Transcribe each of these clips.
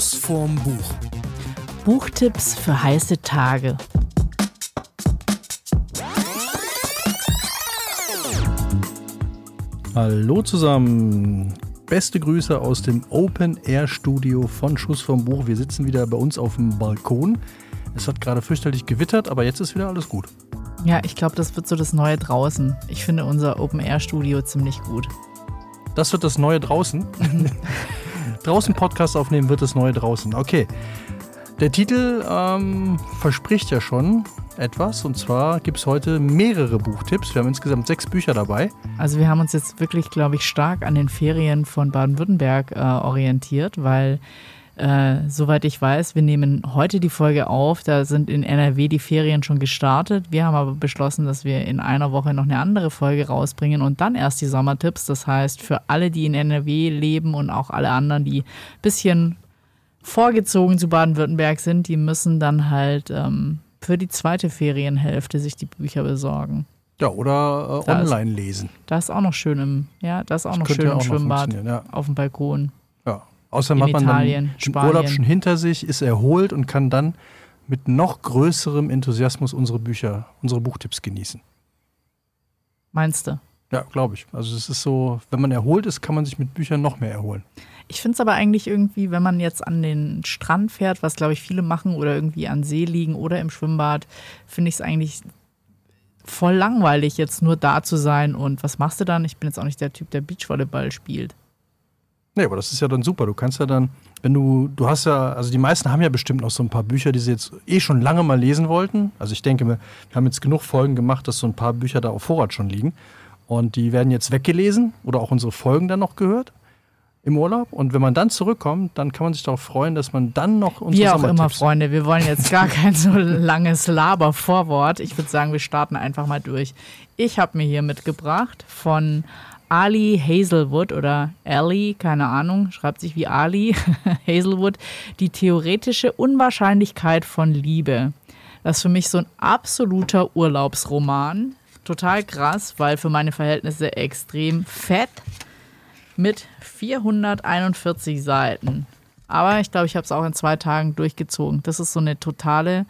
Schuss vorm Buch. Buchtipps für heiße Tage. Hallo zusammen. Beste Grüße aus dem Open Air Studio von Schuss vom Buch. Wir sitzen wieder bei uns auf dem Balkon. Es hat gerade fürchterlich gewittert, aber jetzt ist wieder alles gut. Ja, ich glaube, das wird so das Neue draußen. Ich finde unser Open Air Studio ziemlich gut. Das wird das Neue draußen. draußen Podcast aufnehmen wird das Neue draußen. Okay. Der Titel ähm, verspricht ja schon etwas. Und zwar gibt es heute mehrere Buchtipps. Wir haben insgesamt sechs Bücher dabei. Also wir haben uns jetzt wirklich, glaube ich, stark an den Ferien von Baden-Württemberg äh, orientiert, weil äh, soweit ich weiß, wir nehmen heute die Folge auf. Da sind in NRW die Ferien schon gestartet. Wir haben aber beschlossen, dass wir in einer Woche noch eine andere Folge rausbringen und dann erst die Sommertipps. Das heißt, für alle, die in NRW leben und auch alle anderen, die ein bisschen vorgezogen zu Baden-Württemberg sind, die müssen dann halt ähm, für die zweite Ferienhälfte sich die Bücher besorgen. Ja, oder äh, online ist, lesen. Das ist auch noch schön im, ja, das ist auch das noch schön im Schwimmbad ja. auf dem Balkon. Ja, außerdem hat man Italien, dann den Urlaub schon hinter sich, ist erholt und kann dann mit noch größerem Enthusiasmus unsere Bücher, unsere Buchtipps genießen. Meinst du? Ja, glaube ich. Also es ist so, wenn man erholt ist, kann man sich mit Büchern noch mehr erholen. Ich finde es aber eigentlich irgendwie, wenn man jetzt an den Strand fährt, was glaube ich viele machen, oder irgendwie an See liegen oder im Schwimmbad, finde ich es eigentlich voll langweilig, jetzt nur da zu sein. Und was machst du dann? Ich bin jetzt auch nicht der Typ, der Beachvolleyball spielt. Nee, aber das ist ja dann super. Du kannst ja dann, wenn du, du hast ja, also die meisten haben ja bestimmt noch so ein paar Bücher, die sie jetzt eh schon lange mal lesen wollten. Also ich denke, wir haben jetzt genug Folgen gemacht, dass so ein paar Bücher da auf Vorrat schon liegen. Und die werden jetzt weggelesen oder auch unsere Folgen dann noch gehört im Urlaub. Und wenn man dann zurückkommt, dann kann man sich darauf freuen, dass man dann noch unsere Wie auch immer, Freunde, wir wollen jetzt gar kein so langes Laber-Vorwort. Ich würde sagen, wir starten einfach mal durch. Ich habe mir hier mitgebracht von Ali Hazelwood oder Ali, keine Ahnung, schreibt sich wie Ali Hazelwood, die theoretische Unwahrscheinlichkeit von Liebe. Das ist für mich so ein absoluter Urlaubsroman. Total krass, weil für meine Verhältnisse extrem fett mit 441 Seiten. Aber ich glaube, ich habe es auch in zwei Tagen durchgezogen. Das ist so eine totale,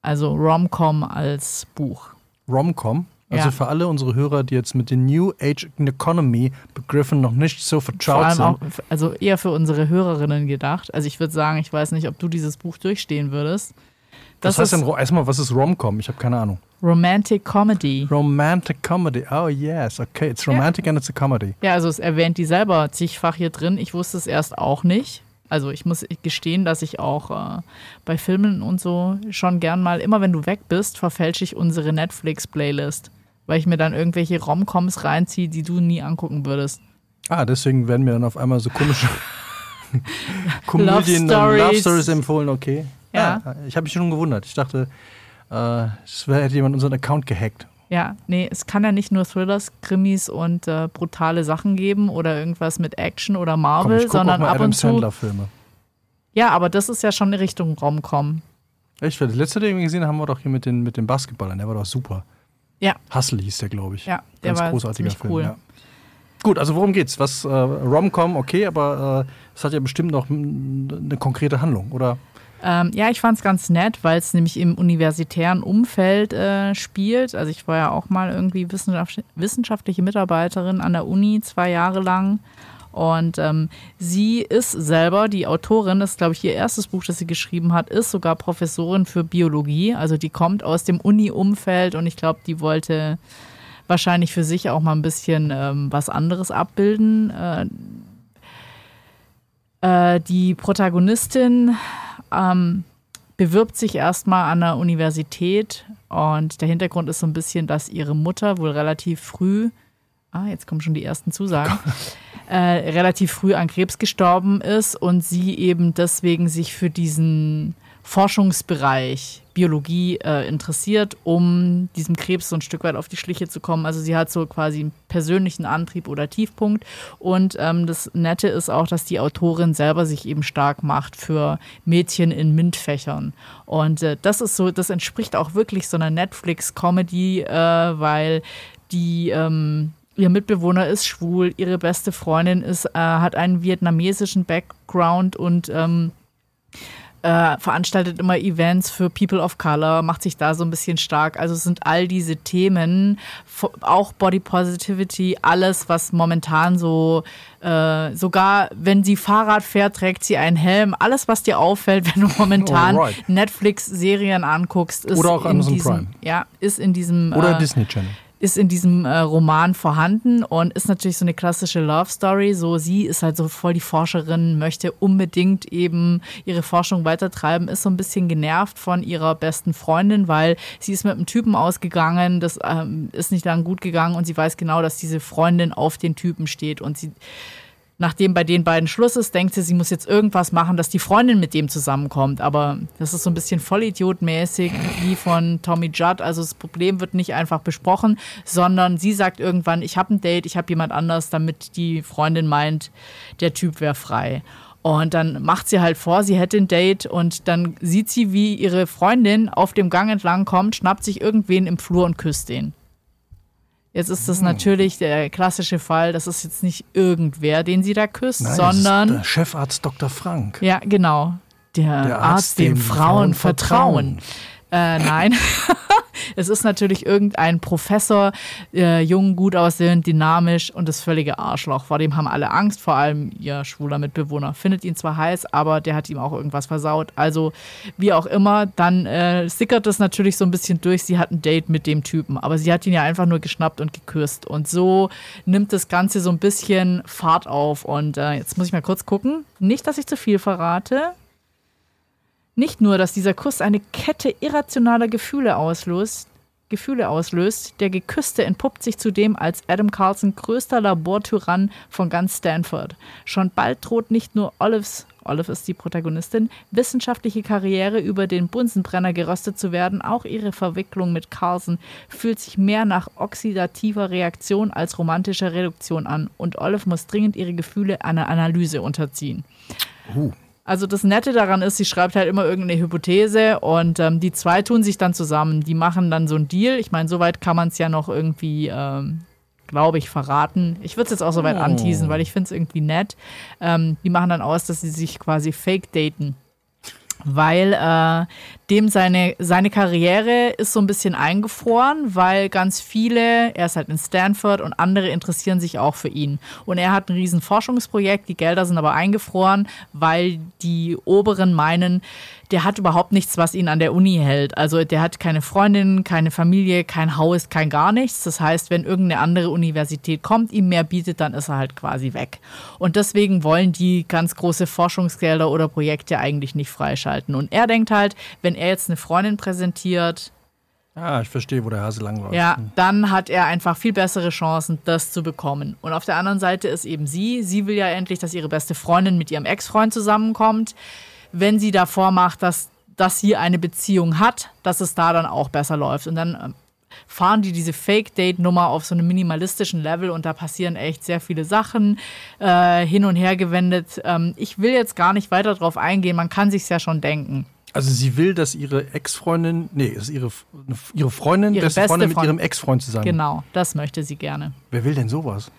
also Rom-Com als Buch. Rom-Com? Also ja. für alle unsere Hörer, die jetzt mit den New Age Economy Begriffen noch nicht so vertraut sind. Auch, also eher für unsere Hörerinnen gedacht. Also ich würde sagen, ich weiß nicht, ob du dieses Buch durchstehen würdest. Das was heißt denn, erstmal, was ist Rom-Com? Ich habe keine Ahnung. Romantic Comedy. Romantic Comedy. Oh yes, okay. It's romantic ja. and it's a comedy. Ja, also es erwähnt die selber zigfach hier drin. Ich wusste es erst auch nicht. Also ich muss gestehen, dass ich auch äh, bei Filmen und so schon gern mal, immer wenn du weg bist, verfälsche ich unsere Netflix-Playlist, weil ich mir dann irgendwelche Romcoms reinziehe, die du nie angucken würdest. Ah, deswegen werden mir dann auf einmal so komische Komödien, Love Stories. Love Stories empfohlen, okay. Ja. ja ich habe mich schon gewundert. Ich dachte, äh, es hätte jemand unseren Account gehackt. Ja, nee, es kann ja nicht nur Thrillers, Krimis und äh, brutale Sachen geben oder irgendwas mit Action oder Marvel, Komm, sondern ab Adam und zu. Filme. Ja, aber das ist ja schon in Richtung Rom-Com. Echt? Das letzte, den wir gesehen haben, wir doch hier mit den, mit den Basketballern. Der war doch super. Ja. Hustle hieß der, glaube ich. Ja, der Ganz war großartiger Film. Cool. Ja. Gut, also worum geht's? Was äh, Rom-Com, okay, aber äh, es äh, hat ja bestimmt noch eine konkrete Handlung, oder? Ähm, ja, ich fand es ganz nett, weil es nämlich im universitären Umfeld äh, spielt. Also ich war ja auch mal irgendwie wissenschaft wissenschaftliche Mitarbeiterin an der Uni, zwei Jahre lang. Und ähm, sie ist selber, die Autorin, das ist, glaube ich, ihr erstes Buch, das sie geschrieben hat, ist sogar Professorin für Biologie. Also die kommt aus dem Uni-Umfeld und ich glaube, die wollte wahrscheinlich für sich auch mal ein bisschen ähm, was anderes abbilden. Äh, äh, die Protagonistin ähm, bewirbt sich erstmal an der Universität und der Hintergrund ist so ein bisschen, dass ihre Mutter wohl relativ früh, ah, jetzt kommen schon die ersten Zusagen, äh, relativ früh an Krebs gestorben ist und sie eben deswegen sich für diesen Forschungsbereich Biologie äh, interessiert, um diesem Krebs so ein Stück weit auf die Schliche zu kommen. Also sie hat so quasi einen persönlichen Antrieb oder Tiefpunkt. Und ähm, das Nette ist auch, dass die Autorin selber sich eben stark macht für Mädchen in MINT-Fächern. Und äh, das ist so, das entspricht auch wirklich so einer Netflix-Comedy, äh, weil die ähm, ihr Mitbewohner ist schwul, ihre beste Freundin ist, äh, hat einen vietnamesischen Background und ähm, äh, veranstaltet immer Events für People of Color, macht sich da so ein bisschen stark. Also es sind all diese Themen, auch Body Positivity, alles, was momentan so, äh, sogar wenn sie Fahrrad fährt, trägt sie einen Helm. Alles, was dir auffällt, wenn du momentan Netflix-Serien anguckst, ist Oder auch Amazon diesem, Prime. Ja, ist in diesem. Oder äh, Disney Channel ist in diesem äh, Roman vorhanden und ist natürlich so eine klassische Love Story. So, sie ist halt so voll die Forscherin, möchte unbedingt eben ihre Forschung weitertreiben, ist so ein bisschen genervt von ihrer besten Freundin, weil sie ist mit einem Typen ausgegangen, das ähm, ist nicht lang gut gegangen und sie weiß genau, dass diese Freundin auf den Typen steht und sie nachdem bei den beiden Schluss ist, denkt sie, sie muss jetzt irgendwas machen, dass die Freundin mit dem zusammenkommt. Aber das ist so ein bisschen Vollidiotmäßig wie von Tommy Judd. Also das Problem wird nicht einfach besprochen, sondern sie sagt irgendwann, ich habe ein Date, ich habe jemand anders, damit die Freundin meint, der Typ wäre frei. Und dann macht sie halt vor, sie hätte ein Date und dann sieht sie, wie ihre Freundin auf dem Gang entlang kommt, schnappt sich irgendwen im Flur und küsst den. Jetzt ist das hm. natürlich der klassische Fall, das ist jetzt nicht irgendwer, den sie da küsst, Nein, sondern. Das ist der Chefarzt Dr. Frank. Ja, genau. Der, der Arzt, Arzt, dem, dem Frauen, Frauen vertrauen. vertrauen. Äh, nein. es ist natürlich irgendein Professor, äh, jung, gut aussehend, dynamisch und das völlige Arschloch. Vor dem haben alle Angst, vor allem ihr schwuler Mitbewohner. Findet ihn zwar heiß, aber der hat ihm auch irgendwas versaut. Also, wie auch immer, dann äh, sickert das natürlich so ein bisschen durch. Sie hat ein Date mit dem Typen, aber sie hat ihn ja einfach nur geschnappt und geküsst. Und so nimmt das Ganze so ein bisschen Fahrt auf. Und äh, jetzt muss ich mal kurz gucken. Nicht, dass ich zu viel verrate. Nicht nur, dass dieser Kuss eine Kette irrationaler Gefühle auslöst, Gefühle auslöst, der Geküsste entpuppt sich zudem als Adam Carlson größter Labortyrann von ganz Stanford. Schon bald droht nicht nur Olives, Olive ist die Protagonistin, wissenschaftliche Karriere über den Bunsenbrenner geröstet zu werden, auch ihre Verwicklung mit Carlson fühlt sich mehr nach oxidativer Reaktion als romantischer Reduktion an und Olive muss dringend ihre Gefühle einer Analyse unterziehen. Uh. Also das Nette daran ist, sie schreibt halt immer irgendeine Hypothese und ähm, die zwei tun sich dann zusammen. Die machen dann so einen Deal. Ich meine, soweit kann man es ja noch irgendwie, ähm, glaube ich, verraten. Ich würde es jetzt auch soweit oh. anteasen, weil ich finde es irgendwie nett. Ähm, die machen dann aus, dass sie sich quasi fake daten weil äh, dem seine, seine Karriere ist so ein bisschen eingefroren, weil ganz viele, er ist halt in Stanford und andere interessieren sich auch für ihn. Und er hat ein riesen Forschungsprojekt, die Gelder sind aber eingefroren, weil die Oberen meinen, der hat überhaupt nichts, was ihn an der Uni hält. Also der hat keine Freundin, keine Familie, kein Haus, kein gar nichts. Das heißt, wenn irgendeine andere Universität kommt, ihm mehr bietet, dann ist er halt quasi weg. Und deswegen wollen die ganz große Forschungsgelder oder Projekte eigentlich nicht freischalten. Und er denkt halt, wenn er jetzt eine Freundin präsentiert, Ah, ich verstehe, wo der Hase langläuft. Ja, dann hat er einfach viel bessere Chancen, das zu bekommen. Und auf der anderen Seite ist eben sie. Sie will ja endlich, dass ihre beste Freundin mit ihrem Ex-Freund zusammenkommt wenn sie davor macht, dass, dass sie eine Beziehung hat, dass es da dann auch besser läuft. Und dann ähm, fahren die diese Fake-Date-Nummer auf so einem minimalistischen Level und da passieren echt sehr viele Sachen äh, hin und her gewendet. Ähm, ich will jetzt gar nicht weiter darauf eingehen, man kann sich ja schon denken. Also sie will, dass ihre Ex-Freundin, nee, ist ihre, ihre Freundin, ihre beste, beste Freundin mit Freund. ihrem Ex-Freund zusammen. Genau, das möchte sie gerne. Wer will denn sowas?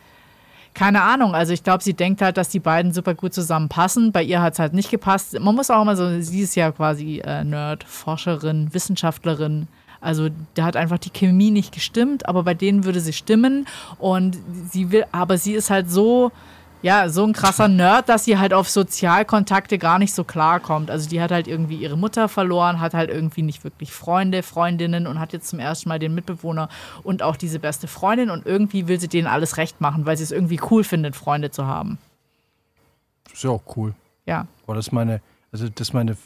keine Ahnung. Also ich glaube, sie denkt halt, dass die beiden super gut zusammenpassen. Bei ihr hat es halt nicht gepasst. Man muss auch immer so, sie ist ja quasi äh, Nerd, Forscherin, Wissenschaftlerin. Also da hat einfach die Chemie nicht gestimmt, aber bei denen würde sie stimmen. Und sie will, aber sie ist halt so ja, so ein krasser Nerd, dass sie halt auf Sozialkontakte gar nicht so klarkommt. Also die hat halt irgendwie ihre Mutter verloren, hat halt irgendwie nicht wirklich Freunde, Freundinnen und hat jetzt zum ersten Mal den Mitbewohner und auch diese beste Freundin und irgendwie will sie denen alles recht machen, weil sie es irgendwie cool findet, Freunde zu haben. Ist ja auch cool. Ja. Aber das ist meine, also das ist meine,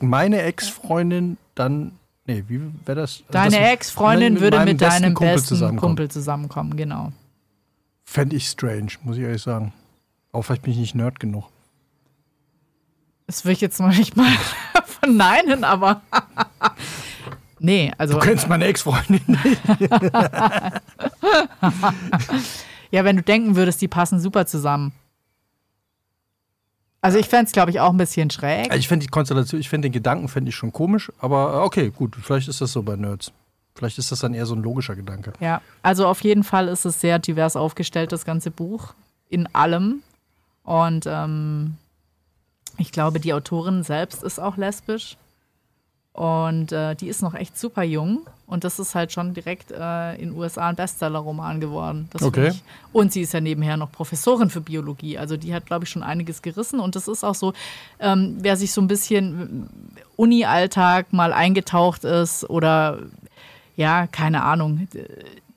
meine Ex-Freundin dann, nee, wie wäre das? Also Deine Ex-Freundin würde mit deinem Kumpel besten zusammenkommen. Kumpel zusammenkommen, genau. Fände ich strange, muss ich ehrlich sagen. Auch vielleicht bin ich nicht Nerd genug. Das will ich jetzt noch nicht mal verneinen, aber. nee, also. Du kennst meine Ex-Freundin nicht. ja, wenn du denken würdest, die passen super zusammen. Also ich fände es, glaube ich, auch ein bisschen schräg. Ich fände die Konstellation, ich fände den Gedanken fände ich schon komisch, aber okay, gut, vielleicht ist das so bei Nerds. Vielleicht ist das dann eher so ein logischer Gedanke. Ja, also auf jeden Fall ist es sehr divers aufgestellt, das ganze Buch. In allem. Und ähm, ich glaube, die Autorin selbst ist auch lesbisch. Und äh, die ist noch echt super jung. Und das ist halt schon direkt äh, in den USA ein Bestseller-Roman geworden. Das Okay. Und sie ist ja nebenher noch Professorin für Biologie. Also die hat, glaube ich, schon einiges gerissen. Und das ist auch so, ähm, wer sich so ein bisschen Uni-Alltag mal eingetaucht ist oder ja, keine Ahnung,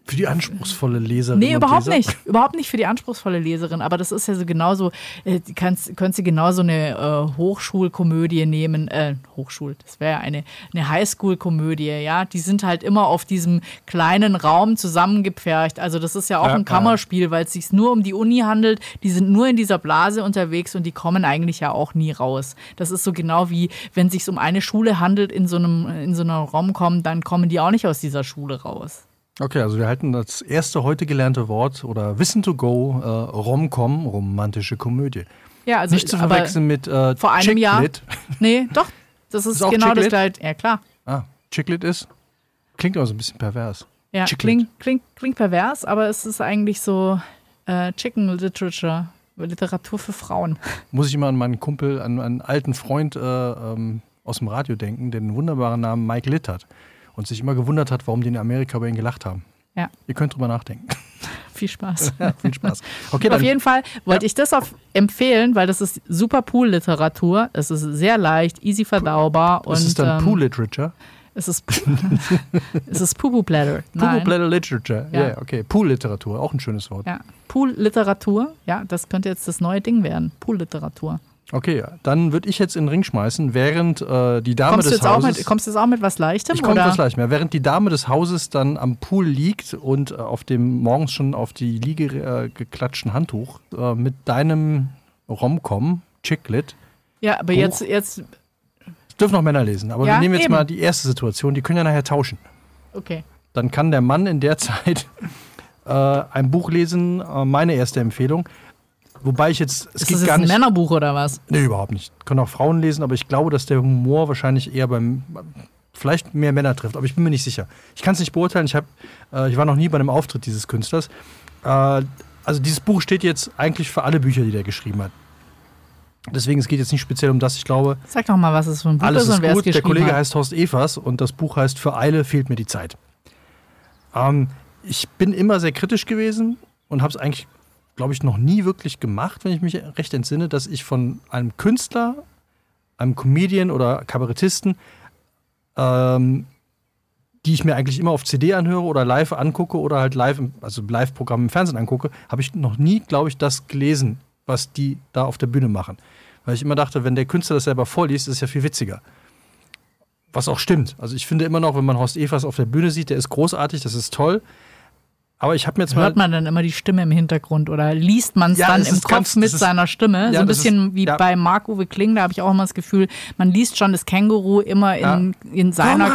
Für die anspruchsvolle Leserin. Nee, überhaupt Leser. nicht. Überhaupt nicht für die anspruchsvolle Leserin. Aber das ist ja so genauso, äh, kannst, könntest du genauso eine äh, Hochschulkomödie nehmen, äh, Hochschul, das wäre ja eine, eine Highschool-Komödie, ja. Die sind halt immer auf diesem kleinen Raum zusammengepfercht. Also das ist ja auch Ja, ein. Kammerspiel, weil es sich nur um die Uni handelt. Die sind nur in dieser Blase unterwegs und die kommen eigentlich ja auch nie raus. Das ist so genau wie, wenn es sich um eine Schule handelt in so einem, in so einer Rom-Com, dann kommen die auch nicht aus dieser Schule raus. Okay, also wir halten das erste heute gelernte Wort oder Wissen to go, äh, Rom-Com, romantische Komödie. Ja, also Nicht zu verwechseln mit äh, vor einem Jahr-. Nee, doch. Das ist, Ist auch genau das gleiche. Ja, klar. Ah, Chicklit ist? Klingt aber so ein bisschen pervers. Ja, klingt, klingt, klingt pervers, aber es ist eigentlich so äh, Chicken Literature, Literatur für Frauen. Muss ich immer an meinen Kumpel, an einen alten Freund äh, ähm, aus dem Radio denken, der den wunderbaren Namen Mike Litt hat und sich immer gewundert hat, warum die in Amerika über ihn gelacht haben. Ja. Ihr könnt drüber nachdenken. Viel Spaß. ja, viel Spaß. Okay, Auf jeden Fall wollte ich das auf empfehlen, weil das ist super Pool-Literatur. Es ist sehr leicht, easy verdaubar und ist es dann ähm, Pool Literature? es ist es ist Pupu-Blätter. Pool Nein. Bladder Literature. Ja, Ja. yeah, okay. Pool Literatur, auch ein schönes Wort. Ja, Pool-Literatur. Ja, das könnte jetzt das neue Ding werden. Pool-Literatur. Okay, ja. dann würde ich jetzt in den Ring schmeißen, während äh, die Dame Kommst du des auch Hauses. mit, kommst du jetzt auch mit was Leichtem? ich komme oder? etwas leicht mehr. Während die Dame des Hauses dann am Pool liegt und äh, auf dem morgens schon auf die Liege äh, geklatschten Handtuch äh, mit deinem Romcom, Chicklit, Ja, aber Buch. jetzt, jetzt, das dürfen noch Männer lesen, aber Ja, wir nehmen jetzt eben. mal die erste Situation, die können ja nachher tauschen. okay. Dann kann der Mann in der Zeit äh, ein Buch lesen, äh, meine erste Empfehlung. Wobei ich jetzt, es ist geht das jetzt gar ein. Männerbuch oder was? Nee, überhaupt nicht. Können auch Frauen lesen, aber ich glaube, dass der Humor wahrscheinlich eher beim vielleicht mehr Männer trifft, aber ich bin mir nicht sicher. Ich kann es nicht beurteilen. Ich, hab, äh, ich war noch nie bei einem Auftritt dieses Künstlers. Äh, also dieses Buch steht jetzt eigentlich für alle Bücher, die der geschrieben hat. Deswegen, es geht jetzt nicht speziell um das. Ich glaube, Sag doch mal, was es für ein Buch alles ist und wer es gut. Der geschrieben Kollege hat. heißt Horst Evers und das Buch heißt Für Eile fehlt mir die Zeit. Ähm, ich bin immer sehr kritisch gewesen und habe es eigentlich, glaube ich, noch nie wirklich gemacht, wenn ich mich recht entsinne, dass ich von einem Künstler, einem Comedian oder Kabarettisten, ähm, die ich mir eigentlich immer auf CD anhöre oder live angucke oder halt live, also Live-Programm im Fernsehen angucke, habe ich noch nie, glaube ich, das gelesen, was die da auf der Bühne machen. Weil ich immer dachte, wenn der Künstler das selber vorliest, ist es ja viel witziger. Was auch stimmt. Also ich finde immer noch, wenn man Horst Evers auf der Bühne sieht, der ist großartig, das ist toll. Aber ich habe mir jetzt mal. Hört man dann immer die Stimme im Hintergrund oder liest man es Ja, dann es im ist Kopf ganz- mit ist- seiner Stimme? so Ja, ein das bisschen ist- wie ja. bei Marc-Uwe Kling, da habe ich auch immer das Gefühl, man liest schon das Känguru immer in, in, seiner,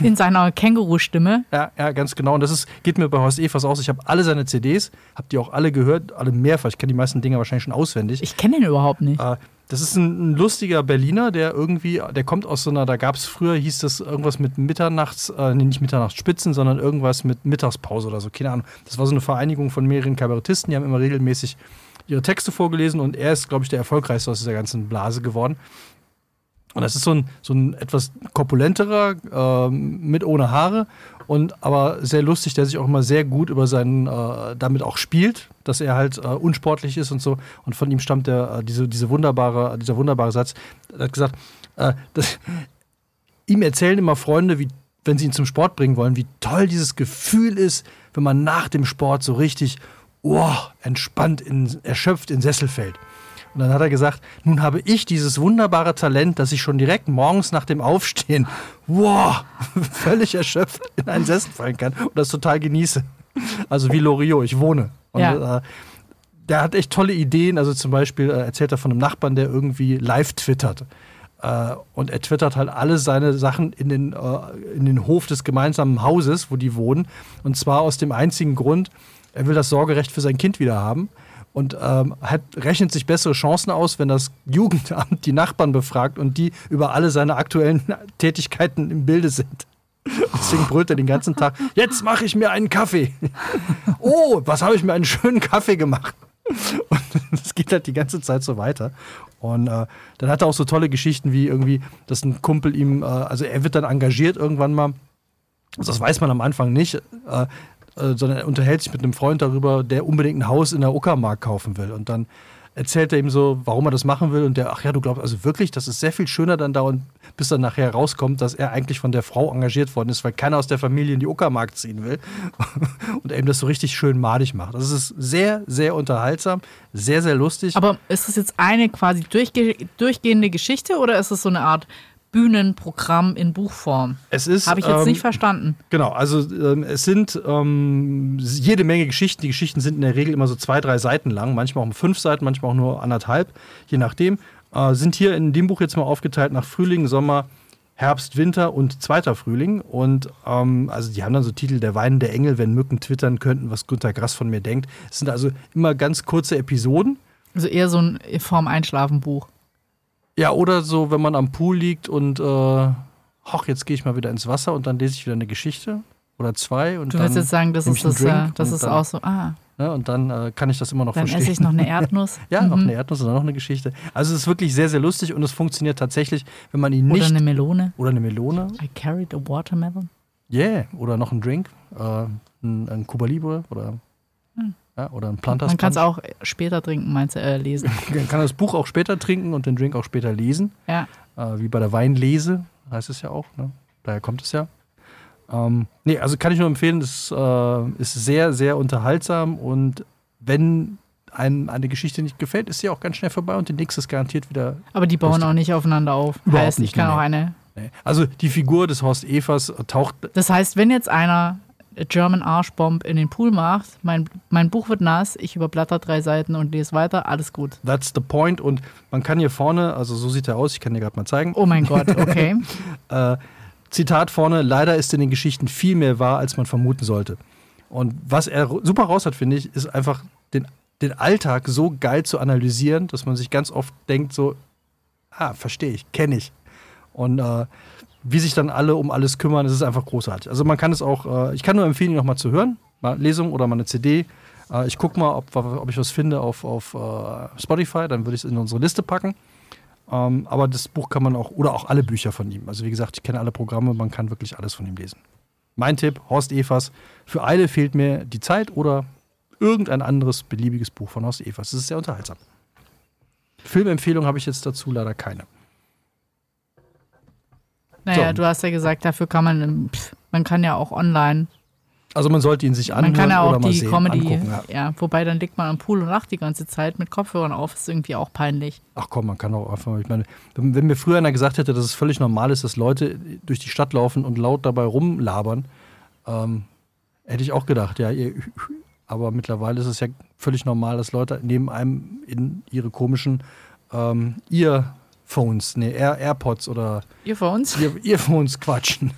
in seiner Känguru-Stimme. Ja, ja, ganz genau. Und das ist, geht mir bei Horst Evers aus. Ich habe alle seine CDs, habe die auch alle gehört, alle mehrfach. Ich kenne die meisten Dinger wahrscheinlich schon auswendig. Ich kenne ihn überhaupt nicht. Äh, das ist ein, ein lustiger Berliner, der irgendwie, der kommt aus so einer, da gab es früher, hieß das irgendwas mit Mitternachts, äh, nee, nicht Mitternachtsspitzen, sondern irgendwas mit Mittagspause oder so, keine Ahnung. Das war so eine Vereinigung von mehreren Kabarettisten, die haben immer regelmäßig ihre Texte vorgelesen und er ist, glaube ich, der erfolgreichste aus dieser ganzen Blase geworden. Und das ist so ein, so ein etwas korpulenterer, ähm, mit ohne Haare und aber sehr lustig, der sich auch immer sehr gut über seinen, äh, damit auch spielt, dass er halt äh, unsportlich ist und so. Und von ihm stammt der, äh, diese, diese wunderbare, dieser wunderbare Satz. Er hat gesagt, äh, das, ihm erzählen immer Freunde, wie, wenn sie ihn zum Sport bringen wollen, wie toll dieses Gefühl ist, wenn man nach dem Sport so richtig oh, entspannt, in, erschöpft in Sessel fällt. Und dann hat er gesagt, nun habe ich dieses wunderbare Talent, dass ich schon direkt morgens nach dem Aufstehen, wow, völlig erschöpft in einen Sessel fallen kann und das total genieße. Also wie Loriot, ich wohne. Und Ja. äh, der hat echt tolle Ideen. Also zum Beispiel äh, erzählt er von einem Nachbarn, der irgendwie live twittert. Äh, und er twittert halt alle seine Sachen in den, äh, in den Hof des gemeinsamen Hauses, wo die wohnen. Und zwar aus dem einzigen Grund, er will das Sorgerecht für sein Kind wieder haben. Und ähm, hat, rechnet sich bessere Chancen aus, wenn das Jugendamt die Nachbarn befragt und die über alle seine aktuellen Tätigkeiten im Bilde sind. Deswegen brüllt er den ganzen Tag, jetzt mache ich mir einen Kaffee. Oh, was habe ich mir einen schönen Kaffee gemacht. Und es geht halt die ganze Zeit so weiter. Und äh, dann hat er auch so tolle Geschichten wie irgendwie, dass ein Kumpel ihm, äh, also er wird dann engagiert irgendwann mal. Also das weiß man am Anfang nicht, äh, sondern er unterhält sich mit einem Freund darüber, der unbedingt ein Haus in der Uckermark kaufen will. Und dann erzählt er ihm so, warum er das machen will. Und der, ach ja, du glaubst also wirklich, das ist sehr viel schöner dann da und bis dann nachher rauskommt, dass er eigentlich von der Frau engagiert worden ist, weil keiner aus der Familie in die Uckermark ziehen will. und er ihm das so richtig schön madig macht. Das ist sehr, sehr unterhaltsam, sehr, sehr lustig. Aber ist das jetzt eine quasi durchge durchgehende Geschichte oder ist es so eine Art Bühnenprogramm in Buchform? Es ist. Habe ich jetzt ähm, nicht verstanden. Genau, also ähm, es sind ähm, jede Menge Geschichten. Die Geschichten sind in der Regel immer so zwei, drei Seiten lang, manchmal auch fünf Seiten, manchmal auch nur anderthalb, je nachdem. Äh, sind hier in dem Buch jetzt mal aufgeteilt nach Frühling, Sommer, Herbst, Winter und zweiter Frühling. Und ähm, also die haben dann so Titel Der Wein der Engel, wenn Mücken twittern könnten, was Günter Grass von mir denkt. Es sind also immer ganz kurze Episoden. Also eher so ein Form Einschlafenbuch. Ja, oder so, wenn man am Pool liegt und, äh, hoch, jetzt gehe ich mal wieder ins Wasser und dann lese ich wieder eine Geschichte oder zwei. Und Du willst dann jetzt sagen, das ist, das, äh, Drink das ist dann, auch so, ah, Ne, und dann äh, kann ich das immer noch dann verstehen. esse ich noch eine Erdnuss. ja, noch Mhm. eine Erdnuss und dann noch eine Geschichte. Also es ist wirklich sehr, sehr lustig und es funktioniert tatsächlich, wenn man ihn Oder nicht... eine Melone. oder eine Melone. I carried a watermelon. Yeah. Oder noch ein Drink. Äh, ein, ein Cuba Libre oder, ja, oder ein Planters Man kann es auch später trinken, meinst du, äh, lesen. Man kann das Buch auch später trinken und den Drink auch später lesen. Ja. Äh, wie bei der Weinlese, heißt es ja auch. Ne? Daher kommt es ja. Ähm, nee, also kann ich nur empfehlen, es äh, ist sehr, sehr unterhaltsam und wenn einem eine Geschichte nicht gefällt, ist sie auch ganz schnell vorbei und die nächste ist garantiert wieder. Aber die bauen Lustig. auch nicht aufeinander auf. Überhaupt heißt, ich nicht, kann nee, auch eine. Nee. Also die Figur des Horst Evers taucht. Das heißt, wenn jetzt einer a German Arschbomb in den Pool macht, mein, mein Buch wird nass, ich überblätter drei Seiten und lese weiter, alles gut. That's the point. Und man kann hier vorne, also so sieht er aus, ich kann dir gerade mal zeigen. Oh mein Gott, okay. Äh, Zitat vorne, leider ist in den Geschichten viel mehr wahr, als man vermuten sollte. Und was er super raus hat, finde ich, ist einfach den, den Alltag so geil zu analysieren, dass man sich ganz oft denkt, so, ah, verstehe ich, kenne ich. Und äh, wie sich dann alle um alles kümmern, das ist einfach großartig. Also man kann es auch, äh, ich kann nur empfehlen, ihn nochmal zu hören, mal Lesung oder mal eine CD. Äh, ich gucke mal, ob, ob ich was finde auf, auf äh, Spotify, dann würde ich es in unsere Liste packen. Ähm, aber das Buch kann man auch, oder auch alle Bücher von ihm. Also wie gesagt, ich kenne alle Programme, man kann wirklich alles von ihm lesen. Mein Tipp, Horst Evers. Für Eile fehlt mir die Zeit oder irgendein anderes beliebiges Buch von Horst Evers. Das ist sehr unterhaltsam. Filmempfehlung habe ich jetzt dazu leider keine. Naja, So. du hast ja gesagt, dafür kann man, pff, man kann ja auch online, Also man sollte ihn sich anhören man kann ja oder auch mal die sehen, Comedy, angucken. Ja. ja. wobei dann liegt man am Pool und lacht die ganze Zeit mit Kopfhörern auf, ist irgendwie auch peinlich. Ach komm, man kann auch einfach ich meine, wenn, mir früher einer gesagt hätte, dass es völlig normal ist, dass Leute durch die Stadt laufen und laut dabei rumlabern, ähm, hätte ich auch gedacht, ja, ihr, aber mittlerweile ist es ja völlig normal, dass Leute neben einem in ihre komischen ähm, Earphones, nee, Air, Airpods oder uns? Ear, Earphones quatschen.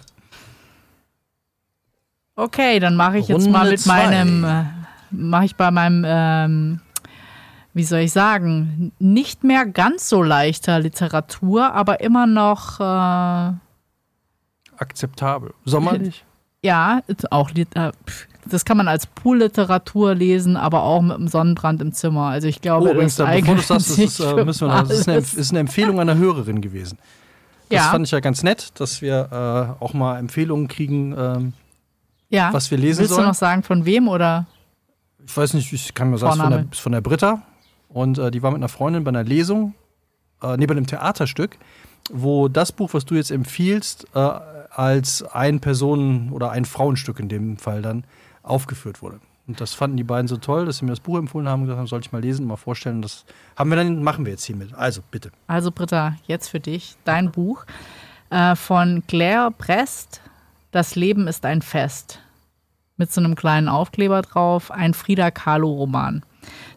Okay, dann mache ich jetzt Runde mal mit zwei. meinem, äh, mache ich bei meinem, ähm, wie soll ich sagen, nicht mehr ganz so leichter Literatur, aber immer noch, äh, Akzeptabel. Sommerlich? ja, auch, Lit- äh, pf, das kann man als Poolliteratur lesen, aber auch mit einem Sonnenbrand im Zimmer. Also ich glaube, Oh, übrigens, das da, bevor du sagst, das ist, äh, müssen wir noch, das ist, eine, ist eine Empfehlung einer Hörerin gewesen. Das Ja. fand ich ja ganz nett, dass wir äh, auch mal Empfehlungen kriegen, ähm, ja. was wir lesen Willst sollen. du noch sagen, von wem oder? Ich weiß nicht, ich kann mir sagen, es ist von der, von der Britta. Und äh, die war mit einer Freundin bei einer Lesung, äh, nee, bei einem Theaterstück, wo das Buch, was du jetzt empfiehlst, äh, als ein Personen- oder ein Frauenstück in dem Fall dann aufgeführt wurde. Und das fanden die beiden so toll, dass sie mir das Buch empfohlen haben und gesagt haben, soll ich mal lesen, mal vorstellen. Das haben wir dann, machen wir jetzt hiermit. Also, bitte. Also Britta, jetzt für dich dein Buch äh, von Claire Brest. Das Leben ist ein Fest. Mit so einem kleinen Aufkleber drauf. Ein Frida Kahlo-Roman.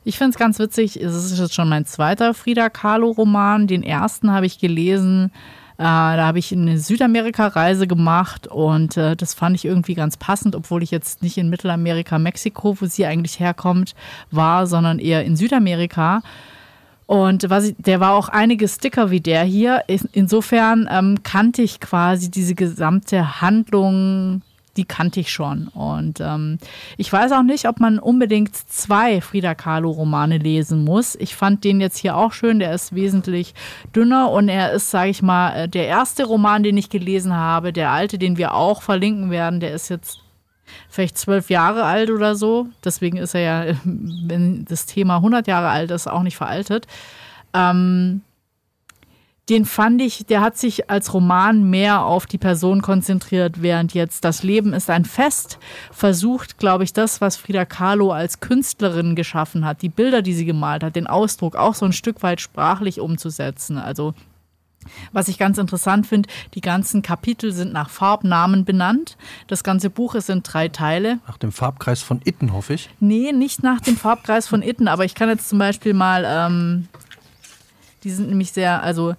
Ich finde es ganz witzig. Es ist jetzt schon mein zweiter Frida Kahlo-Roman. Den ersten habe ich gelesen. Äh, da habe ich eine Südamerika-Reise gemacht und äh, das fand ich irgendwie ganz passend, obwohl ich jetzt nicht in Mittelamerika, Mexiko, wo sie eigentlich herkommt, war, sondern eher in Südamerika. Und ich, der war auch einige Sticker wie der hier. Insofern ähm, kannte ich quasi diese gesamte Handlung, die kannte ich schon. Und ähm, ich weiß auch nicht, ob man unbedingt zwei Frida Kahlo-Romane lesen muss. Ich fand den jetzt hier auch schön. Der ist wesentlich dünner und er ist, sage ich mal, äh, der erste Roman, den ich gelesen habe. Der alte, den wir auch verlinken werden, der ist jetzt vielleicht zwölf Jahre alt oder so. Deswegen ist er ja, wenn das Thema 100 Jahre alt ist, auch nicht veraltet. Ähm, den fand ich, der hat sich als Roman mehr auf die Person konzentriert, während jetzt Das Leben ist ein Fest versucht, glaube ich, das, was Frida Kahlo als Künstlerin geschaffen hat, die Bilder, die sie gemalt hat, den Ausdruck auch so ein Stück weit sprachlich umzusetzen. Also was ich ganz interessant finde, die ganzen Kapitel sind nach Farbnamen benannt. Das ganze Buch ist in drei Teile. Nach dem Farbkreis von Itten, hoffe ich. Nee, nicht nach dem Farbkreis von Itten, aber ich kann jetzt zum Beispiel mal, ähm, die sind nämlich sehr, also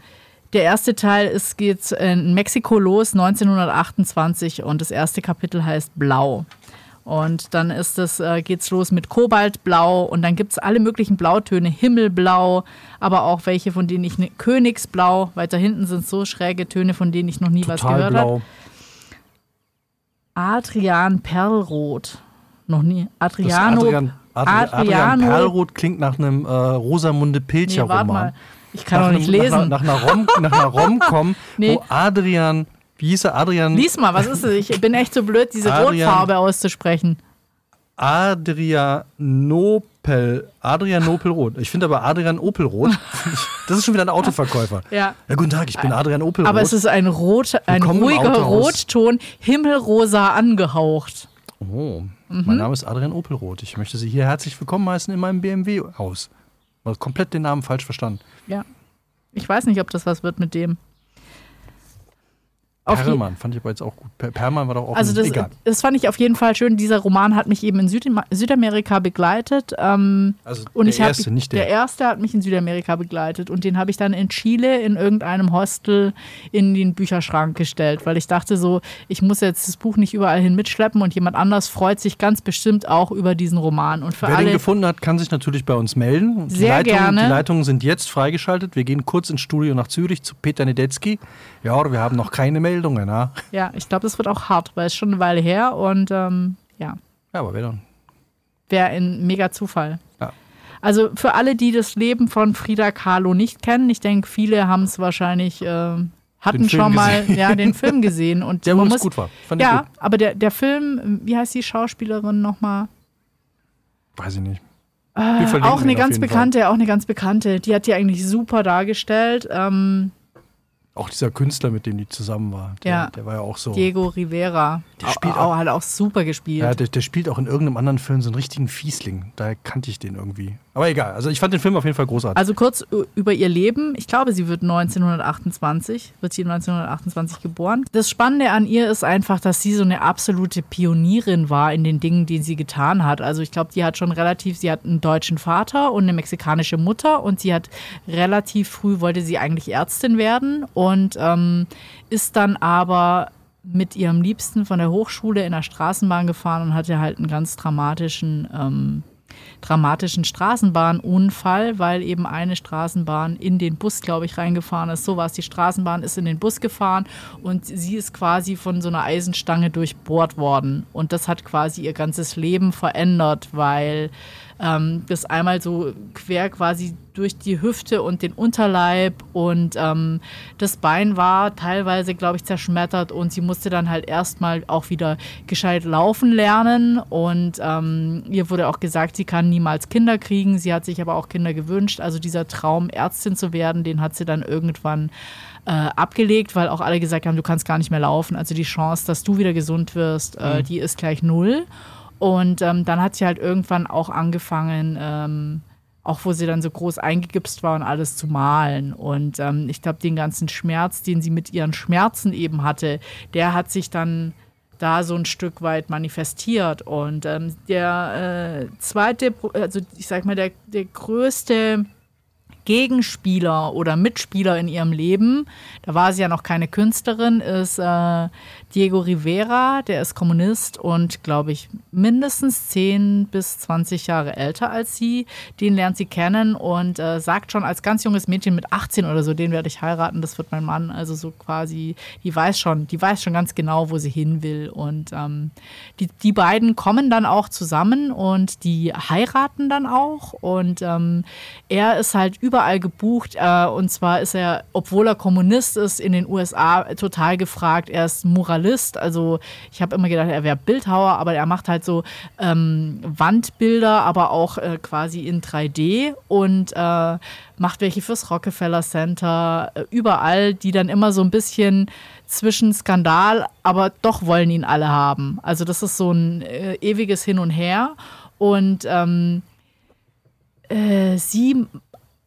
der erste Teil ist, geht in Mexiko los, 1928 und das erste Kapitel heißt Blau. Und dann ist es, äh, geht's los mit Kobaltblau und dann gibt es alle möglichen Blautöne, Himmelblau, aber auch welche, von denen ich ne, Königsblau, weiter hinten sind so schräge Töne, von denen ich noch nie Total was gehört habe. Adrian Perlrot. Noch nie. Adriano. Adrian, Adri Adriano. Adrian Perlrot klingt nach einem äh, Rosamunde Pilcher nee. Ich kann nach auch nicht einem, lesen. Nach, nach, nach einer Rom-Com, nee. wo Adrian wie hieß er? Adrian. Lies mal, was ist das? Ich bin echt so blöd, diese Adrian, Rotfarbe auszusprechen. Adrianopel. Adrianopelrot. Ich finde aber Adrian Opelrot. Das ist schon wieder ein Autoverkäufer. Ja. ja guten Tag, ich bin Adrian Opelrot. Aber es ist ein, rot, ein ruhiger Rotton, himmelrosa angehaucht. Oh, mhm. mein Name ist Adrian Opelrot. Ich möchte Sie hier herzlich willkommen heißen in meinem BMW-Haus. Komplett den Namen falsch verstanden. Ja. Ich weiß nicht, ob das was wird mit dem. Perlmann fand ich aber jetzt auch gut. Perlmann war doch auch also das, egal. das fand ich auf jeden Fall schön. Dieser Roman hat mich eben in Süd Südamerika begleitet. Ähm, also und der erste, hab, nicht der. Der erste hat mich in Südamerika begleitet und den habe ich dann in Chile in irgendeinem Hostel in den Bücherschrank gestellt, weil ich dachte so, ich muss jetzt das Buch nicht überall hin mitschleppen und jemand anders freut sich ganz bestimmt auch über diesen Roman. Und für Wer alle, den gefunden hat, kann sich natürlich bei uns melden. Die Sehr Leitung, gerne. Die Leitungen sind jetzt freigeschaltet. Wir gehen kurz ins Studio nach Zürich zu Peter Nedetzky. Ja, wir haben noch keine Meldungen. Ja, ja ich glaube, das wird auch hart, weil es schon eine Weile her und ähm, ja. Ja, aber wer dann? Wäre ein mega Zufall. Ja. Also für alle, die das Leben von Frida Kahlo nicht kennen, ich denke, viele haben es wahrscheinlich, äh, hatten schon mal ja, den Film gesehen. Und der muss, gut war. Fand ja, aber der, der Film, wie heißt die Schauspielerin nochmal? Weiß ich nicht. Äh, auch eine ganz bekannte, Fall. auch eine ganz bekannte. Die hat die eigentlich super dargestellt. Ähm, auch dieser Künstler, mit dem die zusammen war, der, ja. der war ja auch so. Diego Rivera. Der spielt auch, auch, hat auch super gespielt. Ja, der, der, spielt auch in irgendeinem anderen Film so einen richtigen Fiesling. Daher kannte ich den irgendwie. Aber egal, also ich fand den Film auf jeden Fall großartig. Also kurz über ihr Leben. Ich glaube, sie wird 1928, wird sie 1928 geboren. Das Spannende an ihr ist einfach, dass sie so eine absolute Pionierin war in den Dingen, die sie getan hat. Also ich glaube, die hat schon relativ, sie hat einen deutschen Vater und eine mexikanische Mutter und sie hat relativ früh, wollte sie eigentlich Ärztin werden und ähm, ist dann aber mit ihrem Liebsten von der Hochschule in der Straßenbahn gefahren und hatte halt einen ganz dramatischen ähm, dramatischen Straßenbahnunfall, weil eben eine Straßenbahn in den Bus, glaube ich, reingefahren ist. So war es, die Straßenbahn ist in den Bus gefahren und sie ist quasi von so einer Eisenstange durchbohrt worden. Und das hat quasi ihr ganzes Leben verändert, weil ähm, das einmal so quer quasi durch die Hüfte und den Unterleib und ähm, das Bein war teilweise, glaube ich, zerschmettert und sie musste dann halt erstmal auch wieder gescheit laufen lernen und ähm, ihr wurde auch gesagt, sie kann niemals Kinder kriegen. Sie hat sich aber auch Kinder gewünscht. Also dieser Traum, Ärztin zu werden, den hat sie dann irgendwann äh, abgelegt, weil auch alle gesagt haben, du kannst gar nicht mehr laufen. Also die Chance, dass du wieder gesund wirst, äh, mhm. die ist gleich null. Und ähm, dann hat sie halt irgendwann auch angefangen, ähm, auch wo sie dann so groß eingegipst war und alles zu malen. Und ähm, ich glaube, den ganzen Schmerz, den sie mit ihren Schmerzen eben hatte, der hat sich dann da so ein Stück weit manifestiert. Und ähm, der äh, zweite, also ich sag mal, der, der größte Gegenspieler oder Mitspieler in ihrem Leben, da war sie ja noch keine Künstlerin, ist äh, Diego Rivera, der ist Kommunist und, glaube ich, mindestens 10 bis 20 Jahre älter als sie. Den lernt sie kennen und äh, sagt schon als ganz junges Mädchen mit 18 oder so, den werde ich heiraten, das wird mein Mann. Also so quasi, die weiß schon, die weiß schon ganz genau, wo sie hin will. Und ähm, die, die beiden kommen dann auch zusammen und die heiraten dann auch. Und ähm, er ist halt überall gebucht. Äh, und zwar ist er, obwohl er Kommunist ist, in den USA total gefragt. Er ist Moralist Journalist. Also ich habe immer gedacht, er wäre Bildhauer, aber er macht halt so ähm, Wandbilder, aber auch äh, quasi in 3D und äh, macht welche fürs Rockefeller Center, äh, überall, die dann immer so ein bisschen zwischen Skandal, aber doch wollen ihn alle haben. Also das ist so ein äh, ewiges Hin und Her. Und ähm, äh, sie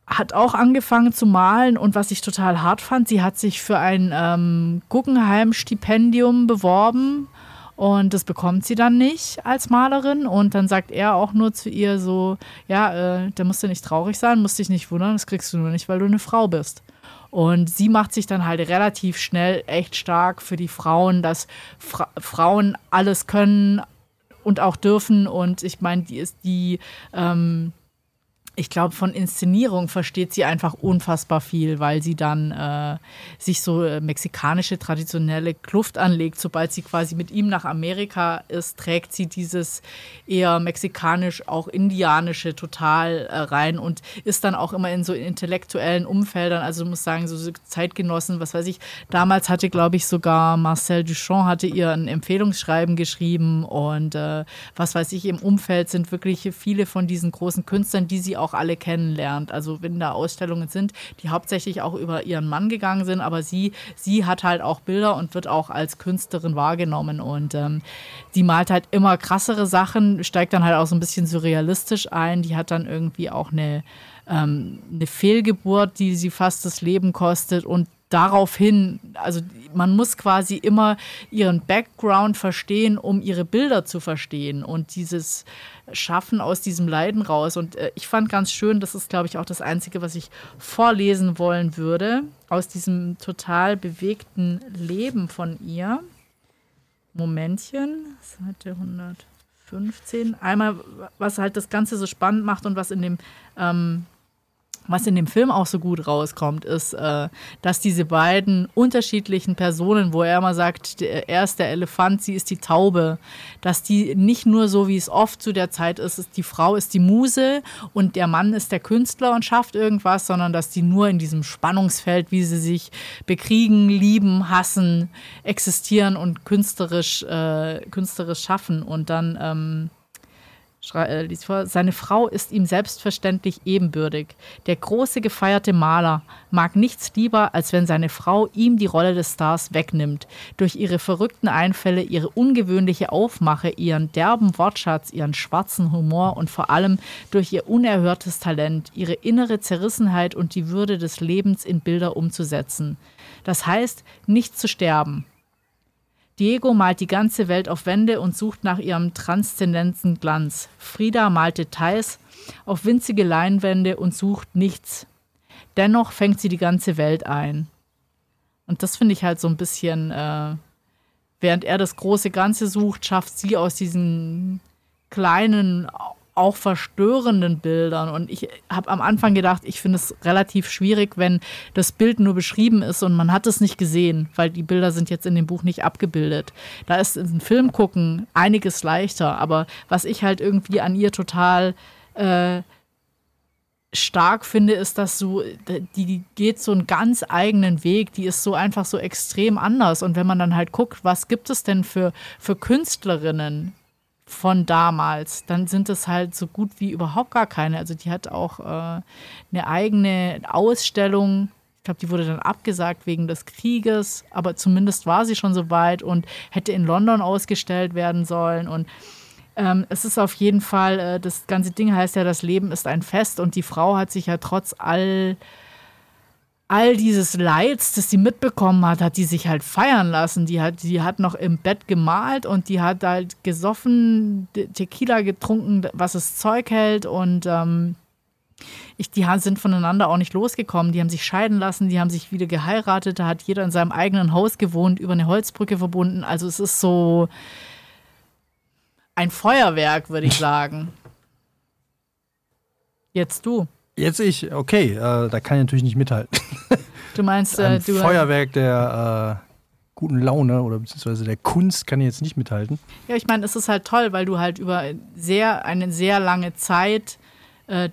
hat auch angefangen zu malen und was ich total hart fand, sie hat sich für ein ähm, Guggenheim-Stipendium beworben und das bekommt sie dann nicht als Malerin und dann sagt er auch nur zu ihr so, ja, äh, da musst du nicht traurig sein, musst dich nicht wundern, das kriegst du nur nicht, weil du eine Frau bist. Und sie macht sich dann halt relativ schnell echt stark für die Frauen, dass Fra Frauen alles können und auch dürfen und ich meine, die ist die ähm, ich glaube, von Inszenierung versteht sie einfach unfassbar viel, weil sie dann äh, sich so äh, mexikanische traditionelle Kluft anlegt. Sobald sie quasi mit ihm nach Amerika ist, trägt sie dieses eher mexikanisch, auch indianische total äh, rein und ist dann auch immer in so intellektuellen Umfeldern. Also muss sagen, so Zeitgenossen, was weiß ich. Damals hatte, glaube ich, sogar Marcel Duchamp hatte ihr ein Empfehlungsschreiben geschrieben und äh, was weiß ich, im Umfeld sind wirklich viele von diesen großen Künstlern, die sie auch auch alle kennenlernt. Also wenn da Ausstellungen sind, die hauptsächlich auch über ihren Mann gegangen sind, aber sie, sie hat halt auch Bilder und wird auch als Künstlerin wahrgenommen. Und ähm, malt halt immer krassere Sachen, steigt dann halt auch so ein bisschen surrealistisch ein. Die hat dann irgendwie auch eine, ähm, eine Fehlgeburt, die sie fast das Leben kostet und daraufhin, also man muss quasi immer ihren Background verstehen, um ihre Bilder zu verstehen und dieses Schaffen aus diesem Leiden raus. Und äh, ich fand ganz schön, das ist, glaube ich, auch das Einzige, was ich vorlesen wollen würde, aus diesem total bewegten Leben von ihr. Momentchen, Seite 115. Einmal, was halt das Ganze so spannend macht und was in dem ähm, was in dem Film auch so gut rauskommt, ist, äh, dass diese beiden unterschiedlichen Personen, wo er immer sagt, er ist der Elefant, sie ist die Taube, dass die nicht nur so, wie es oft zu der Zeit ist, ist die Frau ist die Muse und der Mann ist der Künstler und schafft irgendwas, sondern dass die nur in diesem Spannungsfeld, wie sie sich bekriegen, lieben, hassen, existieren und künstlerisch, äh, künstlerisch schaffen. Und dann ähm, äh, liest vor, seine Frau ist ihm selbstverständlich ebenbürtig. Der große gefeierte Maler mag nichts lieber, als wenn seine Frau ihm die Rolle des Stars wegnimmt. Durch ihre verrückten Einfälle, ihre ungewöhnliche Aufmache, ihren derben Wortschatz, ihren schwarzen Humor und vor allem durch ihr unerhörtes Talent, ihre innere Zerrissenheit und die Würde des Lebens in Bilder umzusetzen. Das heißt, nicht zu sterben, Diego malt die ganze Welt auf Wände und sucht nach ihrem transzendenten Glanz. Frida malt Details auf winzige Leinwände und sucht nichts. Dennoch fängt sie die ganze Welt ein. Und das finde ich halt so ein bisschen, äh, während er das große Ganze sucht, schafft sie aus diesen kleinen auch verstörenden Bildern. Und ich habe am Anfang gedacht, ich finde es relativ schwierig, wenn das Bild nur beschrieben ist und man hat es nicht gesehen, weil die Bilder sind jetzt in dem Buch nicht abgebildet. Da ist ein Film gucken einiges leichter. Aber was ich halt irgendwie an ihr total äh, stark finde, ist, dass so, die geht so einen ganz eigenen Weg, die ist so einfach so extrem anders. Und wenn man dann halt guckt, was gibt es denn für, für Künstlerinnen, von damals, dann sind es halt so gut wie überhaupt gar keine. Also die hat auch äh, eine eigene Ausstellung. Ich glaube, die wurde dann abgesagt wegen des Krieges, aber zumindest war sie schon so weit und hätte in London ausgestellt werden sollen. Und ähm, es ist auf jeden Fall, äh, das ganze Ding heißt ja, das Leben ist ein Fest und die Frau hat sich ja trotz all all dieses Leids, das sie mitbekommen hat, hat die sich halt feiern lassen. Die hat, die hat noch im Bett gemalt und die hat halt gesoffen, Tequila getrunken, was es Zeug hält und ähm, ich, die sind voneinander auch nicht losgekommen. Die haben sich scheiden lassen, die haben sich wieder geheiratet. Da hat jeder in seinem eigenen Haus gewohnt, über eine Holzbrücke verbunden. Also es ist so ein Feuerwerk, würde ich sagen. Jetzt du. Jetzt ich, okay, äh, da kann ich natürlich nicht mithalten. Du meinst, äh, du. Feuerwerk der äh, guten Laune oder beziehungsweise der Kunst kann ich jetzt nicht mithalten. Ja, ich meine, es ist halt toll, weil du halt über sehr, eine sehr lange Zeit äh,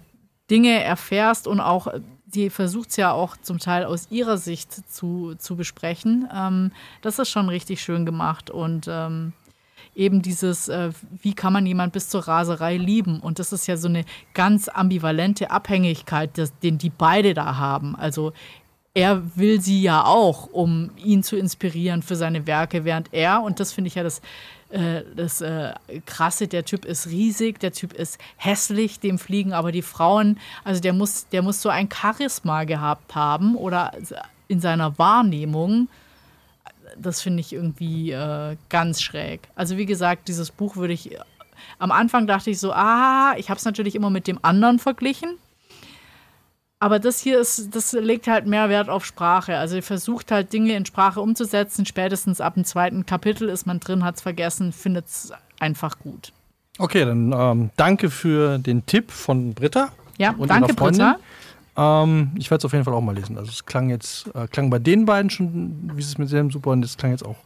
Dinge erfährst und auch, die versucht es ja auch zum Teil aus ihrer Sicht zu, zu besprechen. Ähm, das ist schon richtig schön gemacht und ähm, eben dieses, äh, wie kann man jemand bis zur Raserei lieben? Und das ist ja so eine ganz ambivalente Abhängigkeit, das, den die beide da haben. Also er will sie ja auch, um ihn zu inspirieren für seine Werke, während er, und das finde ich ja das, äh, das äh, Krasse, der Typ ist riesig, der Typ ist hässlich, dem fliegen aber die Frauen, also der muss, der muss so ein Charisma gehabt haben oder in seiner Wahrnehmung, das finde ich irgendwie äh, ganz schräg. Also wie gesagt, dieses Buch würde ich, am Anfang dachte ich so, ah, ich habe es natürlich immer mit dem anderen verglichen, aber das hier ist, das legt halt mehr Wert auf Sprache. Also ihr versucht halt Dinge in Sprache umzusetzen. Spätestens ab dem zweiten Kapitel ist man drin, hat es vergessen, findet es einfach gut. Okay, dann ähm, danke für den Tipp von Britta. Ja, und danke. Britta. Ähm, ich werde es auf jeden Fall auch mal lesen. Also es klang jetzt, äh, klang bei den beiden schon, wie es mit Selm super und es klang jetzt auch.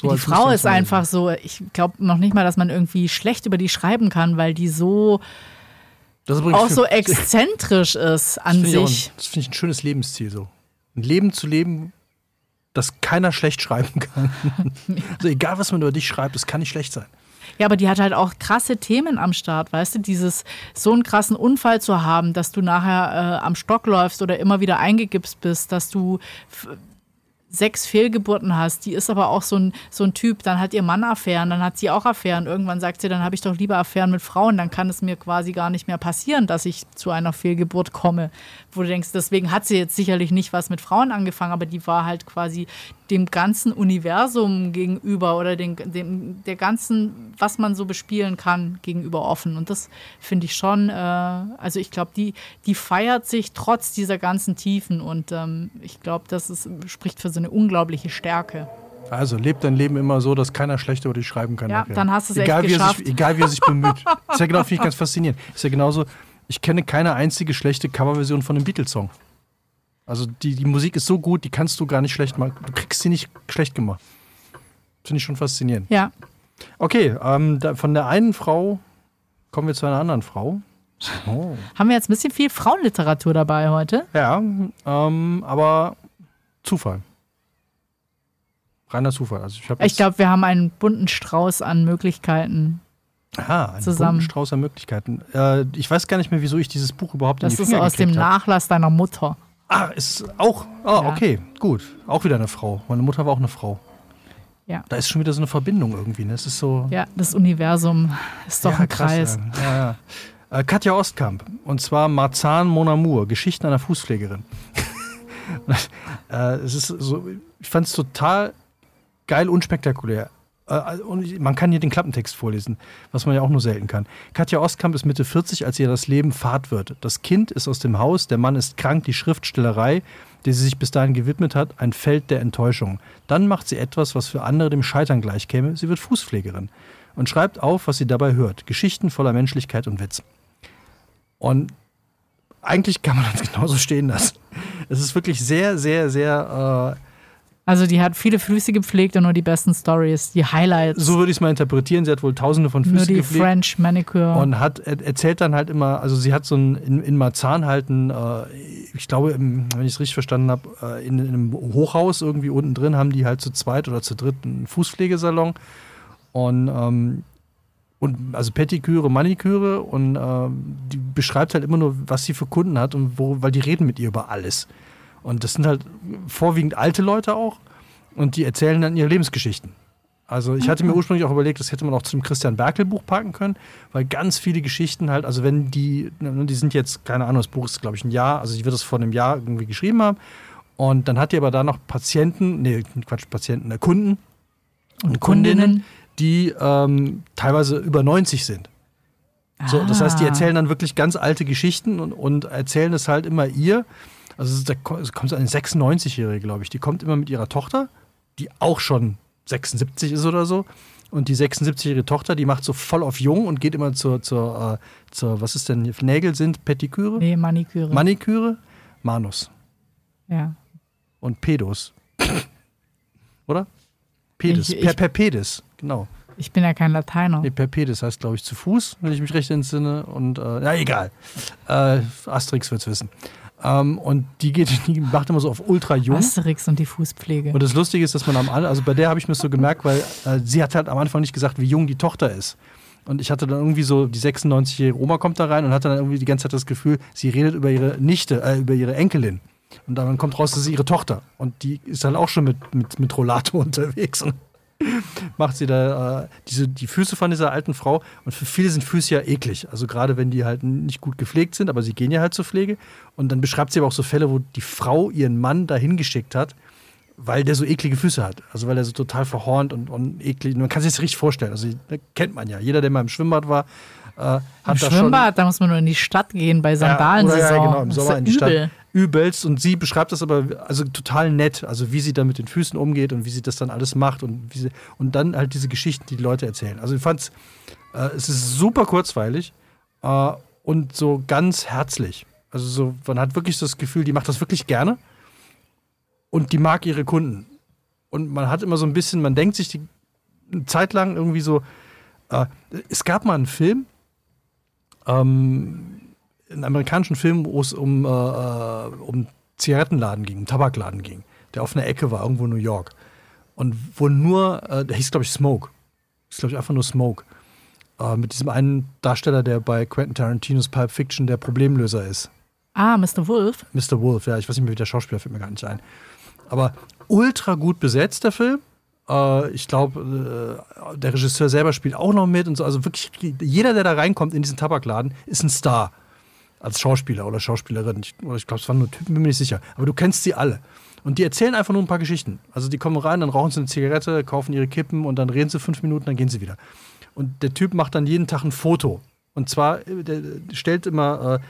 So, die Frau ist lesen. einfach so, ich glaube noch nicht mal, dass man irgendwie schlecht über die schreiben kann, weil die so Das auch so exzentrisch ist das an finde ich auch ein- sich. Das finde ich ein schönes Lebensziel so. Ein Leben zu leben, das keiner schlecht schreiben kann. also egal, was man über dich schreibt, das kann nicht schlecht sein. Ja, aber die hat halt auch krasse Themen am Start, weißt du? Dieses, so einen krassen Unfall zu haben, dass du nachher äh, am Stock läufst oder immer wieder eingegipst bist, dass du sechs Fehlgeburten hast. Die ist aber auch so ein, so ein Typ, dann hat ihr Mann Affären, dann hat sie auch Affären. Irgendwann sagt sie, dann habe ich doch lieber Affären mit Frauen, dann kann es mir quasi gar nicht mehr passieren, dass ich zu einer Fehlgeburt komme. Wo du denkst, deswegen hat sie jetzt sicherlich nicht was mit Frauen angefangen, aber die war halt quasi dem ganzen Universum gegenüber oder den, dem, der ganzen, was man so bespielen kann, gegenüber offen. Und das finde ich schon, äh, also ich glaube, die, die feiert sich trotz dieser ganzen Tiefen und ähm, ich glaube, das ist, spricht für so eine unglaubliche Stärke. Also lebt dein Leben immer so, dass keiner schlecht über dich schreiben kann. Ja, nachher. dann hast du es echt egal, wie er geschafft. sich, egal wie er sich bemüht. ist ja genau, finde ich ganz faszinierend. Ist ja genauso, ich kenne keine einzige schlechte Coverversion von einem Beatles-Song. Also die, die Musik ist so gut, die kannst du gar nicht schlecht machen. Du kriegst sie nicht schlecht gemacht. Finde ich schon faszinierend. Ja, Okay, ähm, da, von der einen Frau kommen wir zu einer anderen Frau. Oh. haben wir jetzt ein bisschen viel Frauenliteratur dabei heute? Ja, ähm, aber Zufall. Reiner Zufall. Also ich Ich glaube, wir haben einen bunten Strauß an Möglichkeiten. Aha, ein zusammen. bunten Strauß an Möglichkeiten. Äh, ich weiß gar nicht mehr, wieso ich dieses Buch überhaupt in Das die ist Finger aus dem habe. Nachlass deiner Mutter. Ah, ist auch. Ah, Ja. okay, gut. Auch wieder eine Frau. Meine Mutter war auch eine Frau. Ja. Da ist schon wieder so eine Verbindung irgendwie. Ne? Es ist so. Ja, das Universum ist doch Ja, ein krass, Kreis. Ja. Äh, Katja Ostkamp. Und zwar Marzahn Mon Amour. Geschichten einer Fußpflegerin. äh, es ist so, ich fand es total geil, unspektakulär. Äh, und ich- man kann hier den Klappentext vorlesen, was man ja auch nur selten kann. Katja Ostkamp ist Mitte 40, als ihr das Leben fad wird. Das Kind ist aus dem Haus, der Mann ist krank, die Schriftstellerei, der sie sich bis dahin gewidmet hat, ein Feld der Enttäuschung. Dann macht sie etwas, was für andere dem Scheitern gleichkäme. Sie wird Fußpflegerin und schreibt auf, was sie dabei hört. Geschichten voller Menschlichkeit und Witz. Und eigentlich kann man das genauso stehen lassen. Es ist wirklich sehr, sehr, sehr, Also die hat viele Füße gepflegt und nur die besten Stories, die äh, Highlights, so würde ich es mal interpretieren. Sie hat wohl tausende von nur Füßen die gepflegt. French Manicure. Und hat, er- erzählt dann halt immer, also sie hat so ein, in, in Marzahn halt ein, äh, ich glaube, wenn ich es richtig verstanden habe, äh, in, in einem Hochhaus irgendwie unten drin haben die halt zu zweit oder zu dritt einen Fußpflegesalon. Und, ähm, und also Pettiküre, Maniküre und ähm, die beschreibt halt immer nur, was sie für Kunden hat und wo, weil die reden mit ihr über alles. Und das sind halt vorwiegend alte Leute auch und die erzählen dann ihre Lebensgeschichten. Also ich hatte mir ursprünglich auch überlegt, das hätte man auch zum Christian Berkel Buch packen können, weil ganz viele Geschichten halt, also wenn die, ne, die sind jetzt, keine Ahnung, das Buch ist glaube ich ein Jahr, also ich würde es vor einem Jahr irgendwie geschrieben haben und dann hat die aber da noch Patienten, nee, Quatsch, Patienten, äh, Kunden und Kundinnen, die ähm, teilweise über 90 sind. So, das heißt, die Ah. erzählen dann wirklich ganz alte Geschichten und, und erzählen es halt immer ihr. Also da kommt so eine 96-Jährige, glaube ich. Die kommt immer mit ihrer Tochter, die auch schon 76 ist oder so. Und die 76-jährige Tochter, die macht so voll auf jung und geht immer zur, zur, äh, zur was ist denn, hier? Nägel sind Petiküre, Nee, Maniküre. Maniküre, Manus ja. und Pedos. oder? Pedis, Ich- per, ich- per Pedis, genau. Ich bin ja kein Lateiner. Nee, per Pedis heißt, glaube ich, zu Fuß, wenn ich mich recht entsinne. Und, äh, ja, egal. Äh, Asterix wird es wissen. Ähm, und die geht, die macht immer so auf ultra jung. Asterix und die Fußpflege. Und das Lustige ist, dass man am Anfang, also bei der habe ich mir so gemerkt, weil äh, sie hat halt am Anfang nicht gesagt, wie jung die Tochter ist. Und ich hatte dann irgendwie so, die 96-jährige Oma kommt da rein und hatte dann irgendwie die ganze Zeit das Gefühl, sie redet über ihre Nichte, äh, über ihre Enkelin. Und dann kommt raus, das ist ihre Tochter. Und die ist dann auch schon mit, mit, mit Rollator unterwegs. Und macht sie da äh, diese, die Füße von dieser alten Frau. Und für viele sind Füße ja eklig. Also gerade wenn die halt nicht gut gepflegt sind, aber sie gehen ja halt zur Pflege. Und dann beschreibt sie aber auch so Fälle, wo die Frau ihren Mann dahin geschickt hat, weil der so eklige Füße hat. Also weil er so total verhornt und, und eklig. Man kann sich das richtig vorstellen. Also das kennt man ja. Jeder, der mal im Schwimmbad war, äh, hat Im Schwimmbad, da muss man nur in die Stadt gehen bei. Sandalensaison. Ja, oder ja, genau, im Sommer in die übel. Stadt. Übelst. Und sie beschreibt das aber also total nett. Also wie sie da mit den Füßen umgeht und wie sie das dann alles macht und wie sie, und dann halt diese Geschichten, die die Leute erzählen. Also ich fand's, äh, es ist super kurzweilig äh, und so ganz herzlich. Also so, man hat wirklich das Gefühl, die macht das wirklich gerne und die mag ihre Kunden. Und man hat immer so ein bisschen, man denkt sich die eine Zeit lang irgendwie so, äh, es gab mal einen Film, ähm, einen amerikanischen Film, wo es um, äh, äh, um Zigarettenladen ging, um Tabakladen ging, der auf einer Ecke war, irgendwo in New York. Und wo nur, äh, der hieß, glaube ich, Smoke. Ist, glaube ich, einfach nur Smoke. Äh, mit diesem einen Darsteller, der bei Quentin Tarantinos Pulp Fiction der Problemlöser ist. Ah, Mr. Wolf. Mr. Wolf, ja, ich weiß nicht mehr, wie der Schauspieler fällt mir gar nicht ein. Aber ultra gut besetzt, der Film. Äh, ich glaube, äh, der Regisseur selber spielt auch noch mit und so. Also wirklich, jeder, der da reinkommt in diesen Tabakladen, ist ein Star. Als Schauspieler oder Schauspielerin. Ich, ich glaube, es waren nur Typen, bin mir nicht sicher. Aber du kennst sie alle. Und die erzählen einfach nur ein paar Geschichten. Also die kommen rein, dann rauchen sie eine Zigarette, kaufen ihre Kippen und dann reden sie fünf Minuten, dann gehen sie wieder. Und der Typ macht dann jeden Tag ein Foto. Und zwar, äh, der stellt immer, äh,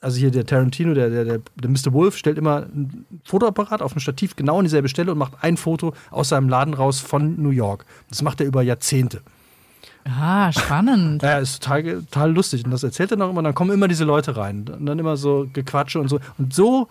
also hier der Tarantino, der, der, der, der Mr. Wolf, stellt immer ein Fotoapparat auf ein Stativ genau an dieselbe Stelle und macht ein Foto aus seinem Laden raus von New York. Das macht er über Jahrzehnte. Ah, spannend. Ja, ist total, total lustig. Und das erzählt er noch immer. Dann kommen immer diese Leute rein. Und dann immer so Gequatsche und so. Und so,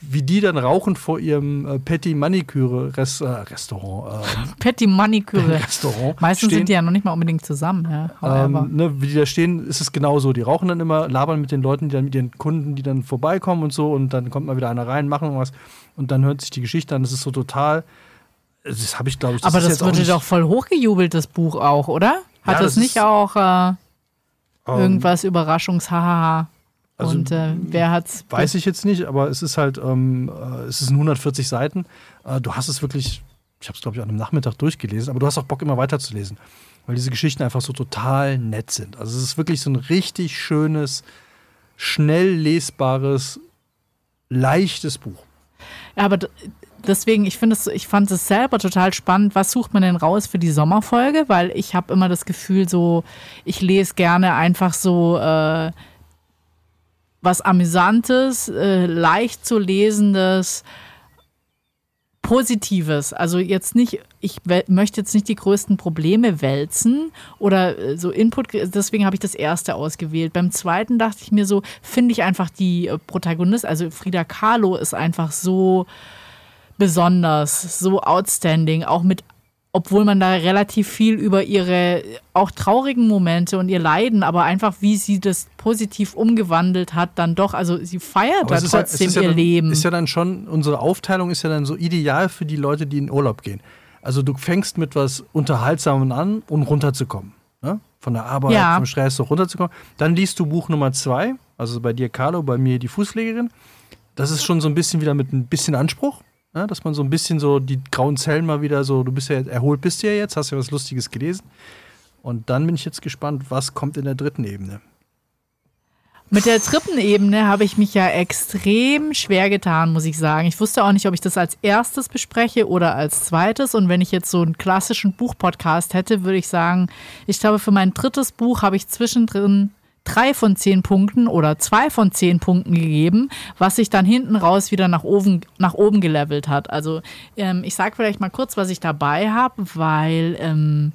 wie die dann rauchen vor ihrem äh, Petit Manicure Rest, äh, Restaurant. Äh, Patty Maniküre. Restaurant. Meistens stehen, sind die ja noch nicht mal unbedingt zusammen. Ja. Ähm, ne, wie die da stehen, ist es genauso. Die rauchen dann immer, labern mit den Leuten, die dann mit ihren Kunden, die dann vorbeikommen und so. Und dann kommt mal wieder einer rein, machen was. Und dann hört sich die Geschichte an. Das ist so total. Das habe ich, glaube ich. Aber das jetzt auch wurde doch voll hochgejubelt, das Buch auch, oder? Hat Ja, das, das nicht auch äh, ähm, irgendwas Überraschungshaha? Also, Und äh, wer hat's? Weiß ich jetzt nicht, aber es ist halt, ähm, äh, es sind 140 Seiten. Äh, du hast es wirklich, ich habe es glaube ich an einem Nachmittag durchgelesen, aber du hast auch Bock immer weiterzulesen, weil diese Geschichten einfach so total nett sind. Also es ist wirklich so ein richtig schönes, schnell lesbares, leichtes Buch. Ja, aber deswegen, ich finde es, ich fand es selber total spannend. Was sucht man denn raus für die Sommerfolge? Weil ich habe immer das Gefühl, so, ich lese gerne einfach so äh, was Amüsantes, äh, leicht zu lesendes, Positives. Also jetzt nicht, ich möchte jetzt nicht die größten Probleme wälzen oder äh, so Input, deswegen habe ich das erste ausgewählt. Beim zweiten dachte ich mir so, finde ich einfach die äh, Protagonist, also Frida Kahlo ist einfach so besonders, so outstanding, auch mit obwohl man da relativ viel über ihre auch traurigen Momente und ihr Leiden, aber einfach wie sie das positiv umgewandelt hat, dann doch, also sie feiert Aber da es ist ja- es trotzdem ja ihr dann, Leben. Ist ja dann schon, unsere Aufteilung ist ja dann so ideal für die Leute, die in Urlaub gehen. Also du fängst mit was Unterhaltsamen an, um runterzukommen. Ne? Von der Arbeit, Ja. vom Stress so runterzukommen. Dann liest du Buch Nummer zwei, also bei dir Carlo, bei mir die Fußpflegerin. Das ist schon so ein bisschen wieder mit ein bisschen Anspruch. Ne? Dass man so ein bisschen so die grauen Zellen mal wieder so, du bist ja erholt bist du ja jetzt, hast ja was Lustiges gelesen. Und dann bin ich jetzt gespannt, was kommt in der dritten Ebene. Mit der dritten Ebene habe ich mich ja extrem schwer getan, muss ich sagen. Ich wusste auch nicht, ob ich das als erstes bespreche oder als zweites. Und wenn ich jetzt so einen klassischen Buchpodcast hätte, würde ich sagen, ich glaube, für mein drittes Buch habe ich zwischendrin drei von zehn Punkten oder zwei von zehn Punkten gegeben, was sich dann hinten raus wieder nach oben, nach oben gelevelt hat. Also ähm, ich sage vielleicht mal kurz, was ich dabei habe, weil ähm,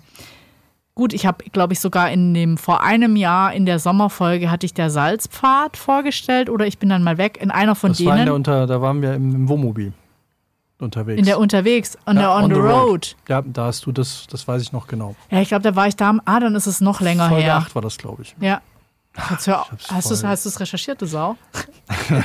gut, ich habe, glaube ich, sogar in dem vor einem Jahr in der Sommerfolge hatte ich der Salzpfad vorgestellt oder ich bin dann mal weg in einer von das denen. War in der unter, da waren wir im, im Wohnmobil unterwegs. In der unterwegs, on, ja, der, on, on the, road. road. Ja, da hast du das, das weiß ich noch genau. Ja, ich glaube, da war ich da. Ah, dann ist es noch länger Folge her. 8 war das, glaube ich. Ja. Hast du es recherchiert, du Sau?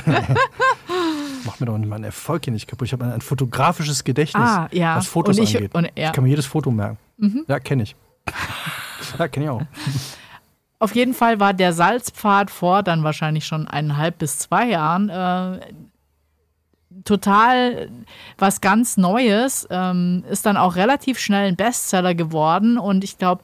Mach mir doch meinen Erfolg hier nicht kaputt. Ich habe ein, ein, fotografisches Gedächtnis, ah, ja. was Fotos und ich, angeht. Und, ja. Ich kann mir jedes Foto merken. Mhm. Ja, kenne ich. ja, kenne ich auch. Auf jeden Fall war der Salzpfad vor dann wahrscheinlich schon eineinhalb bis zwei Jahren äh, total was ganz Neues, ähm, ist dann auch relativ schnell ein Bestseller geworden und ich glaube,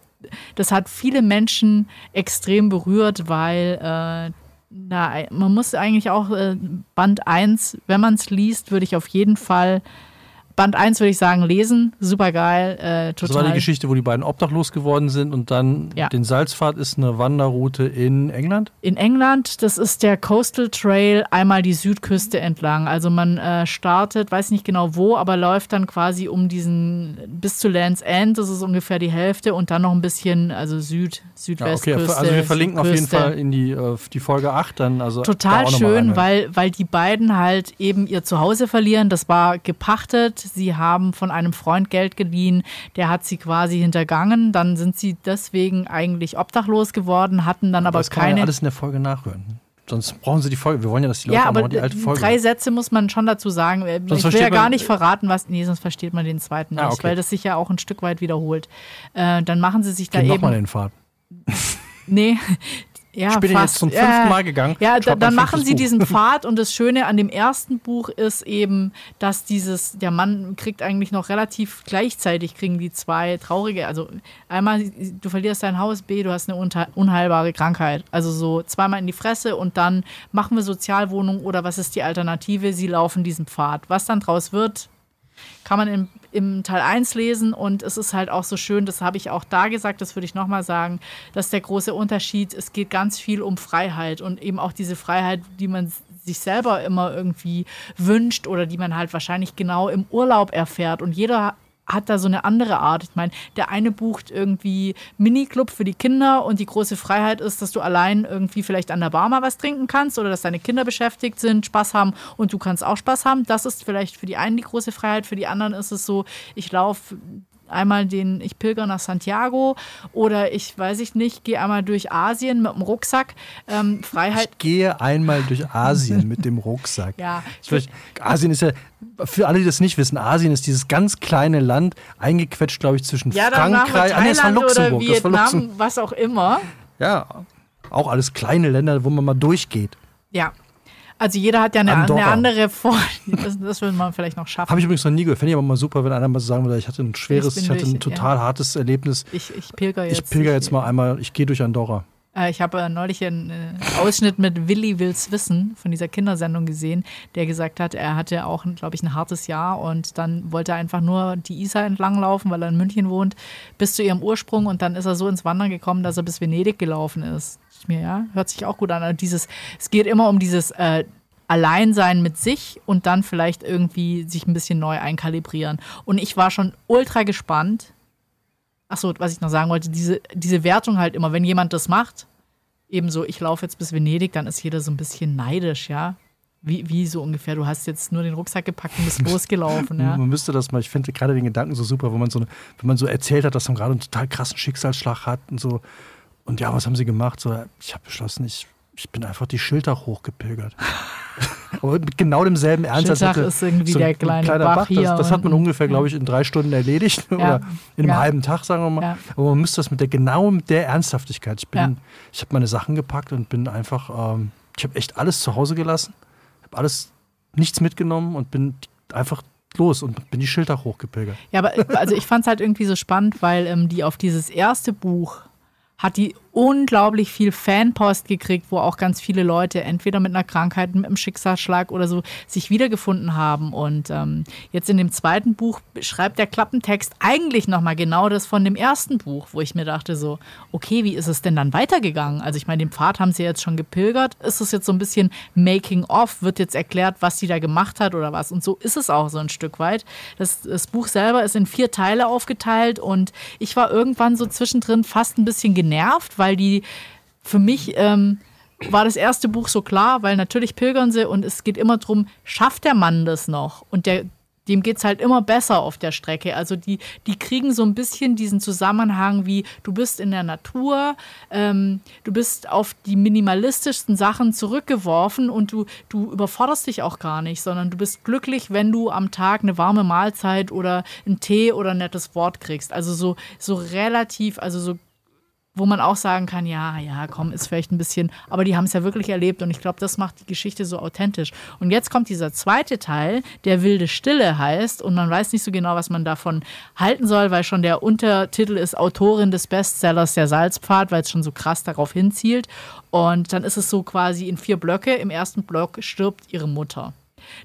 das hat viele Menschen extrem berührt, weil äh, na, man muss eigentlich auch äh, Band 1, wenn man es liest, würde ich auf jeden Fall Band 1 würde ich sagen, lesen, super geil, äh, total. Das war die Geschichte, wo die beiden obdachlos geworden sind und dann ja. den Salzpfad ist eine Wanderroute in England? In England, das ist der Coastal Trail, einmal die Südküste entlang. Also man äh, startet, weiß nicht genau wo, aber läuft dann quasi um diesen, bis zu Land's End, das ist ungefähr die Hälfte und dann noch ein bisschen, also Süd, Südwestküste. Ja, okay, also wir verlinken Südküste. auf jeden Fall in die, äh, die Folge 8 dann. Also Total schön, weil, weil die beiden halt eben ihr Zuhause verlieren, das war gepachtet sie haben von einem Freund Geld geliehen, der hat sie quasi hintergangen. Dann sind sie deswegen eigentlich obdachlos geworden, hatten dann aber, aber das keine. Kann man ja alles in der Folge nachhören. Sonst brauchen sie die Folge. Wir wollen ja, dass die Leute ja, aber die alte Folge. Drei Sätze muss man schon dazu sagen. Sonst ich will ja gar nicht verraten, was. Nee, sonst versteht man den zweiten ah, nicht, okay. weil das sich ja auch ein Stück weit wiederholt. Äh, dann machen sie sich da Gehen eben. Nochmal den Pfad. Nee, ja, ich bin fast. jetzt zum fünften Mal gegangen. Ja, da, dann machen sie Buch. diesen Pfad und das Schöne an dem ersten Buch ist eben, dass dieses, der Mann kriegt eigentlich noch relativ gleichzeitig, kriegen die zwei traurige, also einmal, du verlierst dein Haus, B, du hast eine unheilbare Krankheit. Also so zweimal in die Fresse und dann machen wir Sozialwohnung oder was ist die Alternative? Sie laufen diesen Pfad. Was dann draus wird, kann man im, im Teil 1 lesen und es ist halt auch so schön, das habe ich auch da gesagt, das würde ich nochmal sagen, dass der große Unterschied, es geht ganz viel um Freiheit und eben auch diese Freiheit, die man sich selber immer irgendwie wünscht oder die man halt wahrscheinlich genau im Urlaub erfährt und jeder hat da so eine andere Art. Ich meine, der eine bucht irgendwie Miniclub für die Kinder und die große Freiheit ist, dass du allein irgendwie vielleicht an der Bar mal was trinken kannst oder dass deine Kinder beschäftigt sind, Spaß haben und du kannst auch Spaß haben. Das ist vielleicht für die einen die große Freiheit, für die anderen ist es so, ich laufe einmal den, ich pilger nach Santiago oder ich weiß ich nicht, gehe einmal durch Asien mit dem Rucksack. Ähm, Freiheit. Ich gehe einmal durch Asien mit dem Rucksack. Ja. Weiß, Asien ist ja, für alle, die das nicht wissen, Asien ist dieses ganz kleine Land, eingequetscht, glaube ich, zwischen ja, Frankreich, ah, nee, war Luxemburg, oder Vietnam, das war Luxemburg. was auch immer. Ja, auch alles kleine Länder, wo man mal durchgeht. Ja, also jeder hat ja eine, eine andere Form. Das, das würde man vielleicht noch schaffen. Habe ich übrigens noch nie gehört. Fände ich aber mal super, wenn einer mal so sagen würde, ich hatte ein schweres, ich, ich hatte ein total ja. hartes Erlebnis. Ich, ich pilger jetzt. Ich pilger jetzt mal einmal, ich gehe durch Andorra. Äh, ich habe neulich einen äh, Ausschnitt mit Willi Wills Wissen von dieser Kindersendung gesehen, der gesagt hat, er hatte auch, glaube ich, ein hartes Jahr und dann wollte er einfach nur die Isar entlang laufen, weil er in München wohnt, bis zu ihrem Ursprung und dann ist er so ins Wandern gekommen, dass er bis Venedig gelaufen ist mir, ja. Hört sich auch gut an. Also dieses, es geht immer um dieses äh, Alleinsein mit sich und dann vielleicht irgendwie sich ein bisschen neu einkalibrieren. Und ich war schon ultra gespannt. Achso, was ich noch sagen wollte, diese, diese Wertung halt immer, wenn jemand das macht, ebenso, ich laufe jetzt bis Venedig, dann ist jeder so ein bisschen neidisch, ja. Wie, wie so ungefähr, du hast jetzt nur den Rucksack gepackt und bist losgelaufen. Ja? Man müsste das mal, ich finde gerade den Gedanken so super, wenn man so, wenn man so erzählt hat, dass man gerade einen total krassen Schicksalsschlag hat und so und ja, was haben sie gemacht? So, ich habe beschlossen, ich, ich bin einfach die Schiltach hochgepilgert. Aber mit genau demselben Ernst. Schiltach ist irgendwie so der kleine Bach, Bach hier. Das, das hat man ungefähr, glaube ich, in drei Stunden erledigt. Ja. Oder in einem ja. halben Tag, sagen wir mal. Ja. Aber man müsste das mit der genau mit der Ernsthaftigkeit. Ich bin, ich habe meine Sachen gepackt und bin einfach, ähm, ich habe echt alles zu Hause gelassen. habe alles, nichts mitgenommen und bin einfach los und bin die Schiltach hochgepilgert. Ja, aber also ich fand es halt irgendwie so spannend, weil ähm, die auf dieses erste Buch hat die unglaublich viel Fanpost gekriegt, wo auch ganz viele Leute entweder mit einer Krankheit, mit einem Schicksalsschlag oder so sich wiedergefunden haben. Und ähm, jetzt in dem zweiten Buch schreibt der Klappentext eigentlich nochmal genau das von dem ersten Buch, wo ich mir dachte so, okay, wie ist es denn dann weitergegangen? Also ich meine, den Pfad haben sie jetzt schon gepilgert. Ist es jetzt so ein bisschen Making of? Wird jetzt erklärt, was sie da gemacht hat oder was? Und so ist es auch so ein Stück weit. Das, das Buch selber ist in vier Teile aufgeteilt und ich war irgendwann so zwischendrin fast ein bisschen genervt, weil die für mich ähm, war das erste Buch so klar, weil natürlich pilgern sie und es geht immer darum, schafft der Mann das noch? Und der dem geht es halt immer besser auf der Strecke. Also die, die kriegen so ein bisschen diesen Zusammenhang wie, du bist in der Natur, ähm, du bist auf die minimalistischsten Sachen zurückgeworfen und du, du überforderst dich auch gar nicht, sondern du bist glücklich, wenn du am Tag eine warme Mahlzeit oder einen Tee oder ein nettes Wort kriegst. Also so, so relativ, also so wo man auch sagen kann, ja, ja, komm, ist vielleicht ein bisschen, aber die haben es ja wirklich erlebt und ich glaube, das macht die Geschichte so authentisch. Und jetzt kommt dieser zweite Teil, der wilde Stille heißt und man weiß nicht so genau, was man davon halten soll, weil schon der Untertitel ist Autorin des Bestsellers Der Salzpfad, weil es schon so krass darauf hinzielt. Und dann ist es so quasi in vier Blöcke. Im ersten Block stirbt ihre Mutter.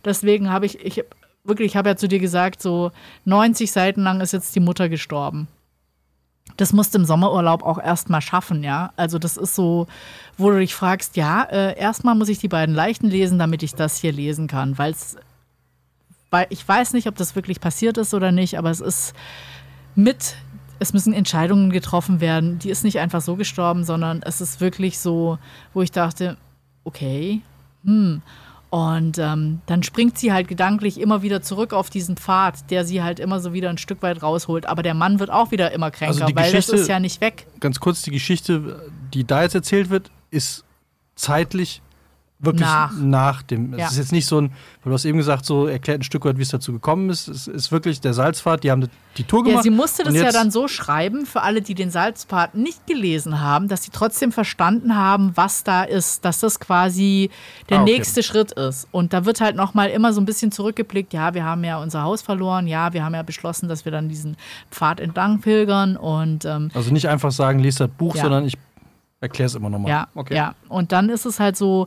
Deswegen habe ich, ich wirklich, ich habe ja zu dir gesagt, so 90 Seiten lang ist jetzt die Mutter gestorben das musst du im Sommerurlaub auch erstmal schaffen, ja. Also das ist so, wo du dich fragst, ja, äh, erstmal muss ich die beiden Leichten lesen, damit ich das hier lesen kann, weil es, weil ich weiß nicht, ob das wirklich passiert ist oder nicht, aber es ist mit, es müssen Entscheidungen getroffen werden. Die ist nicht einfach so gestorben, sondern es ist wirklich so, wo ich dachte, okay, hm. Und ähm, dann springt sie halt gedanklich immer wieder zurück auf diesen Pfad, der sie halt immer so wieder ein Stück weit rausholt. Aber der Mann wird auch wieder immer kränker, also weil das ist ja nicht weg. Ganz kurz, die Geschichte, die da jetzt erzählt wird, ist zeitlich wirklich nach, nach dem. Ja. Es ist jetzt nicht so ein, weil du hast eben gesagt, so erklärt ein Stück weit, wie es dazu gekommen ist. Es ist wirklich der Salzpfad, die haben die Tour gemacht. Ja, sie musste das ja dann so schreiben, für alle, die den Salzpfad nicht gelesen haben, dass sie trotzdem verstanden haben, was da ist, dass das quasi der ah, okay. nächste Schritt ist. Und da wird halt nochmal immer so ein bisschen zurückgeblickt, ja, wir haben ja unser Haus verloren, ja, wir haben ja beschlossen, dass wir dann diesen Pfad entlang pilgern und ähm, Also nicht einfach sagen, lest das Buch, ja. sondern ich erkläre es immer nochmal. Ja, okay. ja. Und dann ist es halt so,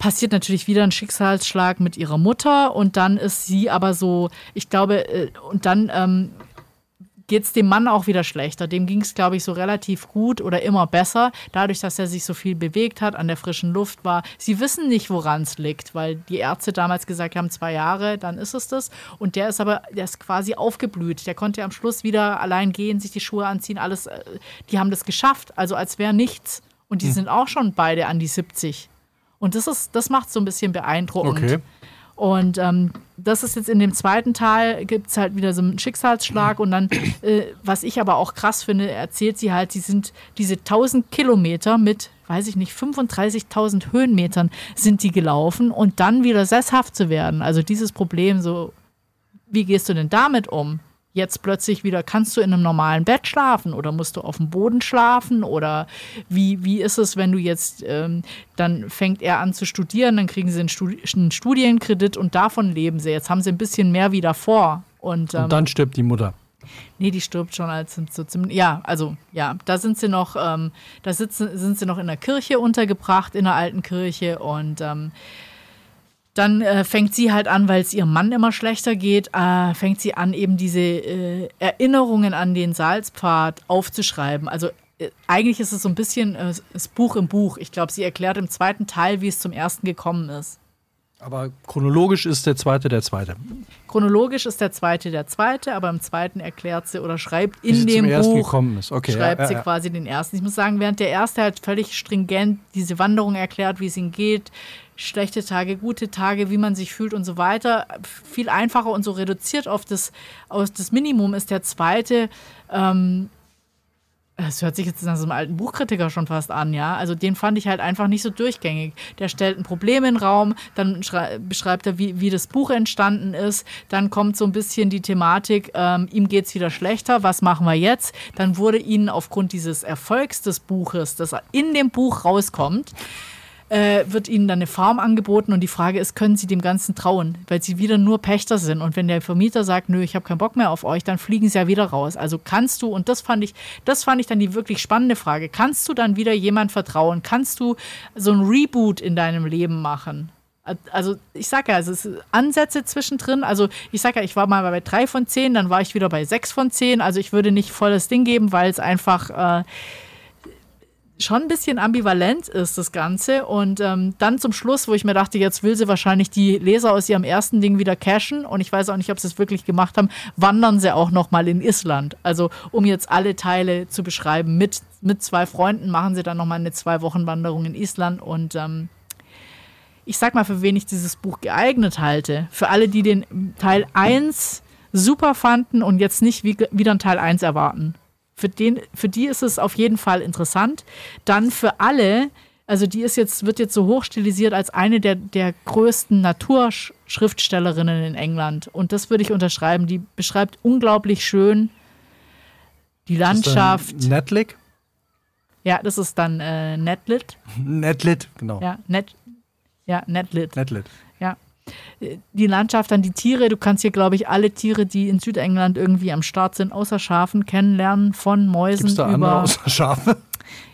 passiert natürlich wieder ein Schicksalsschlag mit ihrer Mutter und dann ist sie aber so, ich glaube, äh, und dann ähm, geht es dem Mann auch wieder schlechter. Dem ging es, glaube ich, so relativ gut oder immer besser, dadurch, dass er sich so viel bewegt hat, an der frischen Luft war. Sie wissen nicht, woran es liegt, weil die Ärzte damals gesagt haben, zwei Jahre, dann ist es das. Und der ist aber, der ist quasi aufgeblüht. Der konnte am Schluss wieder allein gehen, sich die Schuhe anziehen, alles. Äh, die haben das geschafft, also als wäre nichts. Und die hm. sind auch schon beide an die 70. Und das ist, das macht so ein bisschen beeindruckend. Okay. Und ähm, das ist jetzt in dem zweiten Teil, gibt es halt wieder so einen Schicksalsschlag. Und dann, äh, was ich aber auch krass finde, erzählt sie halt, sie sind diese 1000 Kilometer mit, weiß ich nicht, 35.000 Höhenmetern sind die gelaufen und dann wieder sesshaft zu werden. Also dieses Problem, so, wie gehst du denn damit um? Jetzt plötzlich wieder, kannst du in einem normalen Bett schlafen oder musst du auf dem Boden schlafen oder wie, wie ist es, wenn du jetzt, ähm, dann fängt er an zu studieren, dann kriegen sie einen, Studi einen, Studienkredit und davon leben sie. Jetzt haben sie ein bisschen mehr wie davor. Und, ähm, und dann stirbt die Mutter. Nee, die stirbt schon als sind so ziemlich. Ja, also ja, da sind sie noch, ähm, da sitzen, sind sie noch in der Kirche untergebracht, in der alten Kirche und ähm, dann äh, fängt sie halt an, weil es ihrem Mann immer schlechter geht, äh, fängt sie an, eben diese äh, Erinnerungen an den Salzpfad aufzuschreiben. Also äh, eigentlich ist es so ein bisschen äh, das Buch im Buch. Ich glaube, sie erklärt im zweiten Teil, wie es zum ersten gekommen ist. Aber chronologisch ist der zweite der zweite. Chronologisch ist der zweite der zweite, aber im zweiten erklärt sie oder schreibt in dem Buch okay, schreibt ja, sie ja, quasi den ersten. Ich muss sagen, während der erste halt völlig stringent diese Wanderung erklärt, wie es ihm geht, schlechte Tage, gute Tage, wie man sich fühlt und so weiter, viel einfacher und so reduziert auf das, auf das Minimum ist der zweite. Ähm, das hört sich jetzt nach so einem alten Buchkritiker schon fast an, ja. Also den fand ich halt einfach nicht so durchgängig. Der stellt ein Problem in den Raum, dann beschreibt er, wie, wie das Buch entstanden ist. Dann kommt so ein bisschen die Thematik, ähm, ihm geht es wieder schlechter, was machen wir jetzt? Dann wurde ihnen aufgrund dieses Erfolgs des Buches, das in dem Buch rauskommt, äh, wird ihnen dann eine Farm angeboten und die Frage ist, können sie dem Ganzen trauen? Weil sie wieder nur Pächter sind. Und wenn der Vermieter sagt, nö, ich habe keinen Bock mehr auf euch, dann fliegen sie ja wieder raus. Also kannst du, und das fand ich, das fand ich dann die wirklich spannende Frage, kannst du dann wieder jemand vertrauen? Kannst du so ein Reboot in deinem Leben machen? Also ich sage ja, es ist Ansätze zwischendrin. Also ich sage ja, ich war mal bei drei von zehn, dann war ich wieder bei sechs von zehn. Also ich würde nicht volles Ding geben, weil es einfach äh, schon ein bisschen ambivalent ist, das Ganze. Und ähm, dann zum Schluss, wo ich mir dachte, jetzt will sie wahrscheinlich die Leser aus ihrem ersten Ding wieder cashen. Und ich weiß auch nicht, ob sie es wirklich gemacht haben, wandern sie auch nochmal in Island. Also um jetzt alle Teile zu beschreiben, mit, mit zwei Freunden machen sie dann nochmal eine Zwei-Wochen-Wanderung in Island. Und ähm, ich sag mal, für wen ich dieses Buch geeignet halte. Für alle, die den Teil 1 super fanden und jetzt nicht wie, wieder einen Teil 1 erwarten für, den, für die ist es auf jeden Fall interessant. Dann für alle, also die ist jetzt, wird jetzt so hoch stilisiert als eine der, der größten Naturschriftstellerinnen in England. Und das würde ich unterschreiben. Die beschreibt unglaublich schön die Landschaft. Netlick? Ja, das ist dann äh, Netlit. Netlit, genau. Ja, Net, ja, Netlit. Netlit die Landschaft, dann die Tiere. Du kannst hier, glaube ich, alle Tiere, die in Südengland irgendwie am Start sind, außer Schafen, kennenlernen, von Mäusen Gibt's da über. Andere außer Schafe?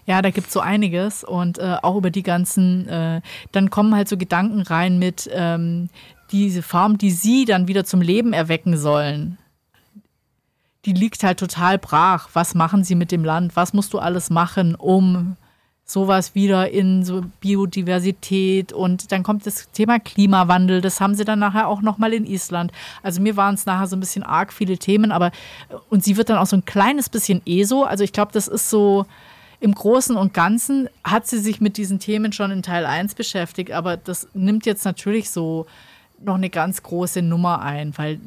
Ja, da gibt es so einiges und äh, auch über die ganzen, äh, dann kommen halt so Gedanken rein mit ähm, diese Farm, die sie dann wieder zum Leben erwecken sollen. Die liegt halt total brach. Was machen sie mit dem Land? Was musst du alles machen, um sowas wieder in so Biodiversität und dann kommt das Thema Klimawandel, das haben sie dann nachher auch nochmal in Island. Also mir waren es nachher so ein bisschen arg viele Themen, aber und sie wird dann auch so ein kleines bisschen ESO, also ich glaube, das ist so im Großen und Ganzen hat sie sich mit diesen Themen schon in Teil 1 beschäftigt, aber das nimmt jetzt natürlich so noch eine ganz große Nummer ein, weil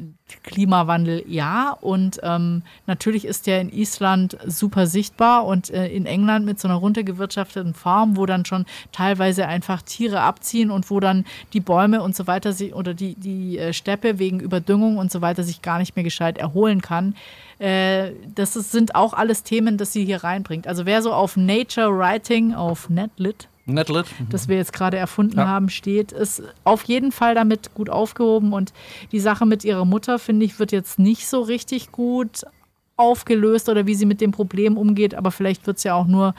Klimawandel ja und ähm, natürlich ist der in Island super sichtbar und äh, in England mit so einer runtergewirtschafteten Farm, wo dann schon teilweise einfach Tiere abziehen und wo dann die Bäume und so weiter sich oder die, die äh, Steppe wegen Überdüngung und so weiter sich gar nicht mehr gescheit erholen kann. Äh, das ist, sind auch alles Themen, dass sie hier reinbringt. Also wer so auf Nature Writing auf Netlit Netlit. das wir jetzt gerade erfunden ja. haben, steht, ist auf jeden Fall damit gut aufgehoben. Und die Sache mit ihrer Mutter, finde ich, wird jetzt nicht so richtig gut aufgelöst oder wie sie mit dem Problem umgeht. Aber vielleicht wird es ja auch nur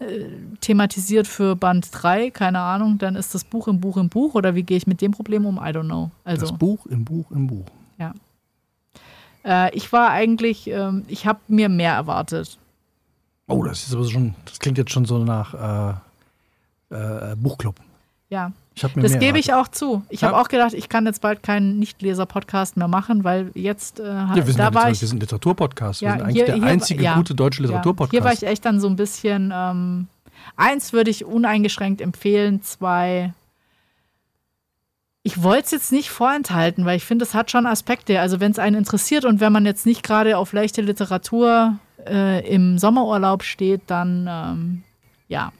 äh, thematisiert für Band 3, keine Ahnung. Dann ist das Buch im Buch im Buch oder wie gehe ich mit dem Problem um? I don't know. Also, das Buch im Buch im Buch. Ja. Äh, ich war eigentlich, äh, ich habe mir mehr erwartet. Oh, das ist aber schon, das klingt jetzt schon so nach äh, Buchclub. Ja. das gebe ich auch zu. Ich ja. habe auch gedacht, ich kann jetzt bald keinen Nichtleser-Podcast mehr machen, weil jetzt äh, ja, wir sind da ja war ich. Wir sind Literaturpodcast. Ja, wir sind eigentlich hier, der hier, einzige ja, gute deutsche Literaturpodcast. Hier war ich echt dann so ein bisschen. Ähm, eins würde ich uneingeschränkt empfehlen, zwei. Ich wollte es jetzt nicht vorenthalten, weil ich finde, es hat schon Aspekte. Also wenn es einen interessiert und wenn man jetzt nicht gerade auf leichte Literatur äh, im Sommerurlaub steht, dann ähm, ja,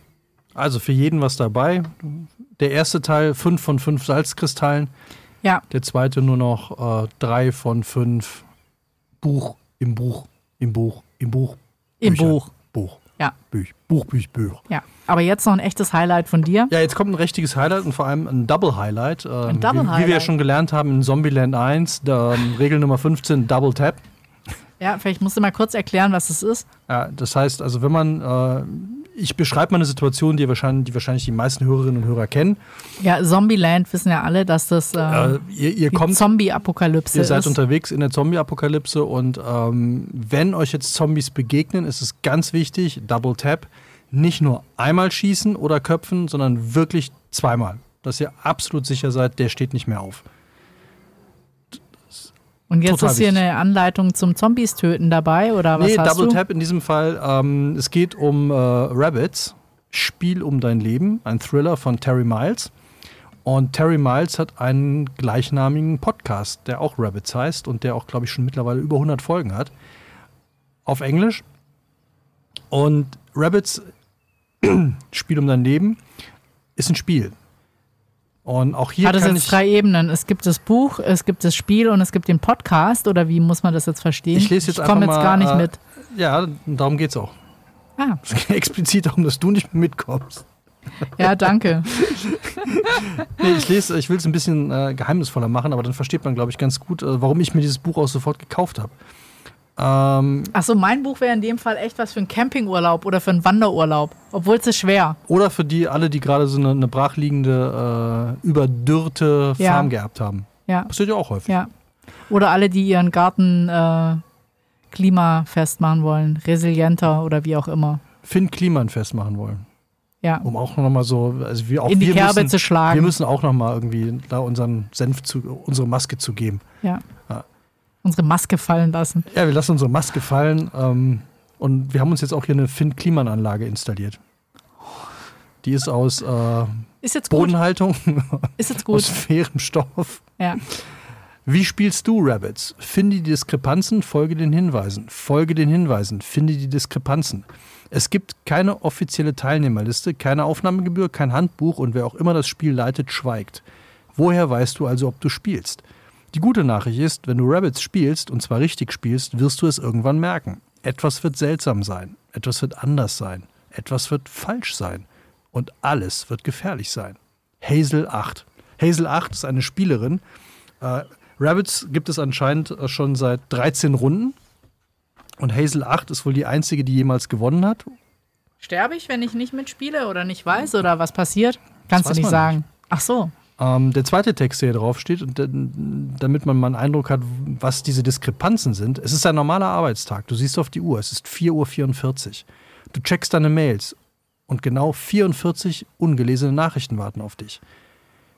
also für jeden was dabei. Der erste Teil fünf von fünf Salzkristallen. Ja. Der zweite nur noch äh, drei von fünf Buch im Buch, im Buch, im Buch. Im Bücher. Buch. Buch. Ja. Büch, Buch, Büch, Buch. Ja. Aber jetzt noch ein echtes Highlight von dir. Ja, jetzt kommt ein richtiges Highlight und vor allem ein Double Highlight. Ähm, ein Double Highlight. Wie, wir ja schon gelernt haben in Zombieland 1, der, ähm, Regel Nummer 15, Double Tap. Ja, vielleicht musst du mal kurz erklären, was das ist. Ja, das heißt, also wenn man äh, ich beschreibe mal eine Situation, die wahrscheinlich, die wahrscheinlich die meisten Hörerinnen und Hörer kennen. Ja, Zombieland wissen ja alle, dass das äh, ihr, ihr kommt, Zombie-Apokalypse ist. Ihr seid unterwegs in der Zombie-Apokalypse und ähm, wenn euch jetzt Zombies begegnen, ist es ganz wichtig, Double Tap, nicht nur einmal schießen oder köpfen, sondern wirklich zweimal. Dass ihr absolut sicher seid, der steht nicht mehr auf. Und jetzt Total ist hier wichtig. eine Anleitung zum Zombies töten dabei oder was nee, hast Double du? Tap in diesem Fall. Ähm, es geht um äh, Rabbits, Spiel um dein Leben, ein Thriller von Terry Miles. Und Terry Miles hat einen gleichnamigen Podcast, der auch Rabbits heißt und der auch, glaube ich, schon mittlerweile über 100 Folgen hat. Auf Englisch. Und Rabbits, Spiel um dein Leben, ist ein Spiel. Und auch hier Hat es jetzt drei Ebenen. Es gibt das Buch, es gibt das Spiel und es gibt den Podcast. Oder wie muss man das jetzt verstehen? Ich lese jetzt ich komme jetzt gar nicht äh, mit. Ja, darum geht es auch. Ah. Es geht explizit darum, dass du nicht mitkommst. Ja, danke. Nee, ich lese, ich will es ein bisschen äh, geheimnisvoller machen, aber dann versteht man, glaube ich, ganz gut, äh, warum ich mir dieses Buch auch sofort gekauft habe. Ähm, Achso, mein Buch wäre in dem Fall echt was für einen Campingurlaub oder für einen Wanderurlaub. Obwohl es ist schwer. oder für die alle, die gerade so eine, eine brachliegende, äh, überdürrte Ja. Farm geerbt haben. Ja. Passiert ja auch häufig. Ja. Oder alle, die ihren Garten äh, klimafest machen wollen, resilienter oder wie auch immer. Finn Kliman festmachen wollen. Ja. Um auch nochmal so, also wir auch In die wir Kerbe müssen, zu schlagen. Wir müssen auch nochmal irgendwie da unseren Senf zu, unsere Maske zu geben. ja. Ja. Unsere Maske fallen lassen. Ja, wir lassen unsere Maske fallen ähm, und wir haben uns jetzt auch hier eine Finn Kliman Anlage installiert. Die ist aus äh, Ist jetzt gut. Bodenhaltung, Ist jetzt aus gut. fairem Stoff. Ja. Wie spielst du Rabbits? Finde die Diskrepanzen, folge den Hinweisen. Folge den Hinweisen, finde die Diskrepanzen. Es gibt keine offizielle Teilnehmerliste, keine Aufnahmegebühr, kein Handbuch und wer auch immer das Spiel leitet, schweigt. Woher weißt du also, ob du spielst? Die gute Nachricht ist, wenn du Rabbits spielst, und zwar richtig spielst, wirst du es irgendwann merken. Etwas wird seltsam sein, etwas wird anders sein, etwas wird falsch sein und alles wird gefährlich sein. Hazel 8. Hazel 8 ist eine Spielerin, äh, Rabbits gibt es anscheinend äh, schon seit 13 Runden. Und Hazel 8 ist wohl die einzige, die jemals gewonnen hat. Sterbe ich, wenn ich nicht mitspiele oder nicht weiß oder was passiert? Kannst du nicht sagen. Ach so. Ähm, der zweite Text, der hier drauf steht, und d- damit man mal einen Eindruck hat, was diese Diskrepanzen sind. Es ist ein normaler Arbeitstag. Du siehst auf die Uhr, es ist 4.44 Uhr. Du checkst deine Mails und genau 44 ungelesene Nachrichten warten auf dich.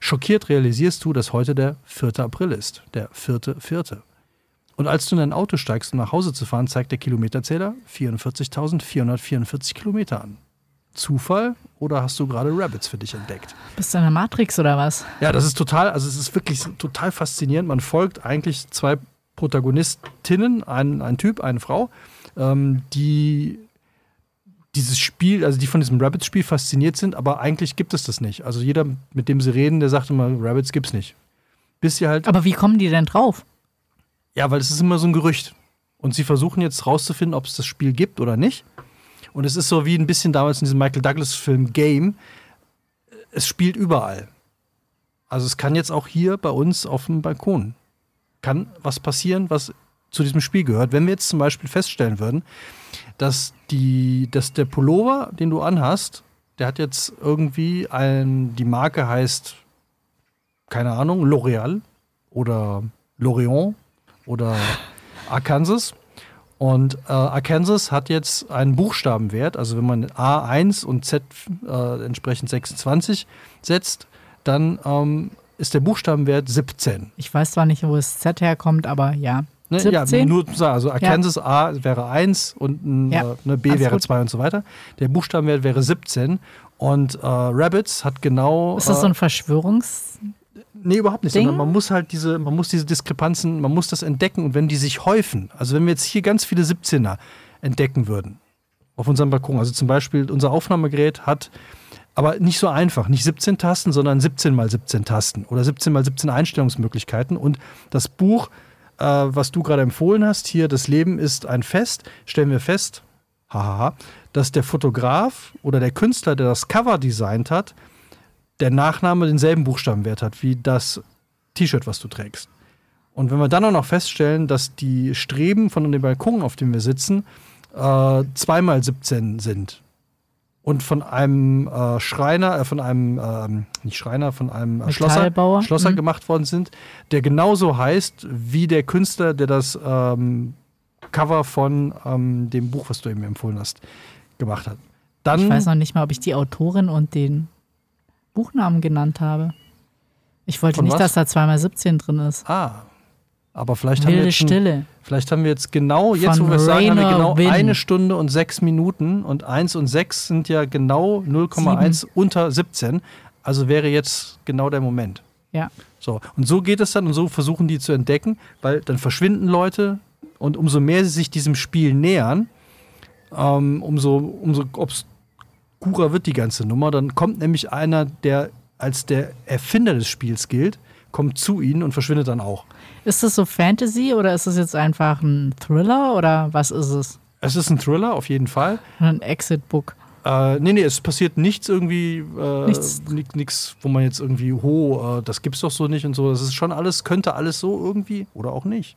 Schockiert realisierst du, dass heute der 4. April ist. Der 4.4. Und als du in dein Auto steigst, um nach Hause zu fahren, zeigt der Kilometerzähler 44.444 Kilometer an. Zufall oder hast du gerade Rabbits für dich entdeckt? Bist du in der Matrix oder was? Ja, das ist total, also es ist wirklich total faszinierend. Man folgt eigentlich zwei Protagonistinnen, ein, ein Typ, eine Frau, ähm, die dieses Spiel, also die von diesem Rabbits-Spiel fasziniert sind, aber eigentlich gibt es das nicht. Also jeder, mit dem sie reden, der sagt immer, Rabbits gibt's nicht. Bis sie halt, Aber wie kommen die denn drauf? ja, weil es ist immer so ein Gerücht. Und sie versuchen jetzt rauszufinden, ob es das Spiel gibt oder nicht. Und es ist so wie ein bisschen damals in diesem Michael Douglas-Film Game. Es spielt überall. Also es kann jetzt auch hier bei uns auf dem Balkon. Kann was passieren, was zu diesem Spiel gehört. Wenn wir jetzt zum Beispiel feststellen würden, dass, die, dass der Pullover, den du anhast, der hat jetzt irgendwie ein, die Marke heißt, keine Ahnung, L'Oreal oder L'Orient oder Arkansas. Und äh, Arkansas hat jetzt einen Buchstabenwert, also wenn man A1 und Z äh, entsprechend 26 setzt, dann ähm, ist der Buchstabenwert 17. Ich weiß zwar nicht, wo das Z herkommt, aber ja. Ne? 17? Ja, nur also Arkansas A wäre 1 und ein, Ja. äh, eine B Alles wäre gut. 2 und so weiter. Der Buchstabenwert wäre 17 und äh, Rabbits hat genau. Ist das so äh, ein Verschwörungs... Nee, überhaupt nicht. Ding? Sondern man muss halt diese, man muss diese Diskrepanzen, man muss das entdecken und wenn die sich häufen, also wenn wir jetzt hier ganz viele 17er entdecken würden auf unserem Balkon, also zum Beispiel unser Aufnahmegerät hat aber nicht so einfach, nicht 17 Tasten, sondern 17 mal 17 Tasten oder 17 mal 17 Einstellungsmöglichkeiten und das Buch, äh, was du gerade empfohlen hast, hier das Leben ist ein Fest, stellen wir fest, hahaha, dass der Fotograf oder der Künstler, der das Cover designt hat, der Nachname denselben Buchstabenwert hat wie das T-Shirt, was du trägst. Und wenn wir dann auch noch feststellen, dass die Streben von dem Balkon, auf dem wir sitzen, äh, zweimal 17 sind und von einem äh, Schreiner, äh, von einem, ähm, nicht Schreiner, von einem äh, Schlosser? Schlosser Mhm. gemacht worden sind, der genauso heißt wie der Künstler, der das ähm, Cover von ähm, dem Buch, was du eben empfohlen hast, gemacht hat. Dann, Ich weiß noch nicht mal, ob ich die Autorin und den Buchnamen genannt habe. Ich wollte Von nicht, was? dass da zweimal 17 drin ist. Ah. Aber vielleicht haben, wir Wilde jetzt ein, Stille. vielleicht haben wir jetzt genau, jetzt Von wo wir es sagen, haben wir genau Winn. eine Stunde und sechs Minuten und eins und sechs sind ja genau 0,1 unter 17. Also wäre jetzt genau der Moment. Ja. So, und so geht es dann und so versuchen die zu entdecken, weil dann verschwinden Leute und umso mehr sie sich diesem Spiel nähern, ähm, umso, umso obskurer wird die ganze Nummer. Dann kommt nämlich einer, der als der Erfinder des Spiels gilt, kommt zu ihnen und verschwindet dann auch. Ist das so Fantasy oder ist das jetzt einfach ein Thriller oder was ist es? Es ist ein Thriller, auf jeden Fall. Ein Exit-Book. Äh, nee, nee, es passiert nichts irgendwie, äh, Nichts. nichts, wo man jetzt irgendwie, ho, äh, das gibt's doch so nicht und so. Das ist schon alles, könnte alles so irgendwie oder auch nicht.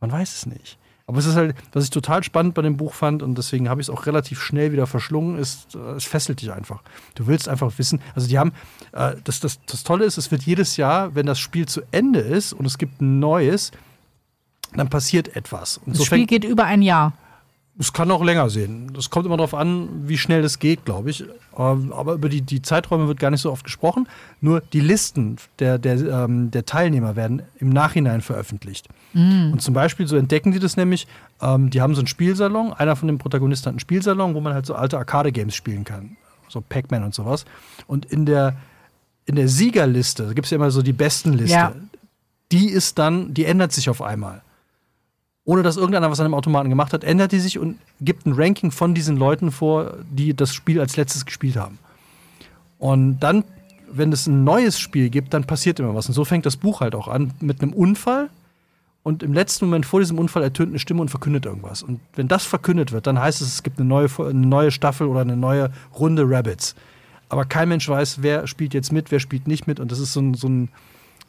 Man weiß es nicht. Aber es ist halt, was ich total spannend bei dem Buch fand und deswegen habe ich es auch relativ schnell wieder verschlungen, ist, äh, es fesselt dich einfach. Du willst einfach wissen, also die haben, äh, das, das, das Tolle ist, es wird jedes Jahr, wenn das Spiel zu Ende ist und es gibt ein neues, dann passiert etwas. Und Das so Spiel geht über ein Jahr. Es kann auch länger sehen. Das kommt immer darauf an, wie schnell das geht, glaube ich. Ähm, Aber über die, die Zeiträume wird gar nicht so oft gesprochen. Nur die Listen der, der, ähm, der Teilnehmer werden im Nachhinein veröffentlicht. Und zum Beispiel, so entdecken die das nämlich, ähm, die haben so einen Spielsalon, einer von den Protagonisten hat einen Spielsalon, wo man halt so alte Arcade-Games spielen kann. So Pac-Man und sowas. Und in der, in der Siegerliste, da gibt es ja immer so die besten Liste, Ja. die ist dann, die ändert sich auf einmal ohne dass irgendeiner was an dem Automaten gemacht hat, ändert die sich und gibt ein Ranking von diesen Leuten vor, die das Spiel als letztes gespielt haben. Und dann, wenn es ein neues Spiel gibt, dann passiert immer was. Und so fängt das Buch halt auch an mit einem Unfall. Und im letzten Moment vor diesem Unfall ertönt eine Stimme und verkündet irgendwas. Und wenn das verkündet wird, dann heißt es, es gibt eine neue, eine neue Staffel oder eine neue Runde Rabbits. Aber kein Mensch weiß, wer spielt jetzt mit, wer spielt nicht mit. Und das ist so ein, so ein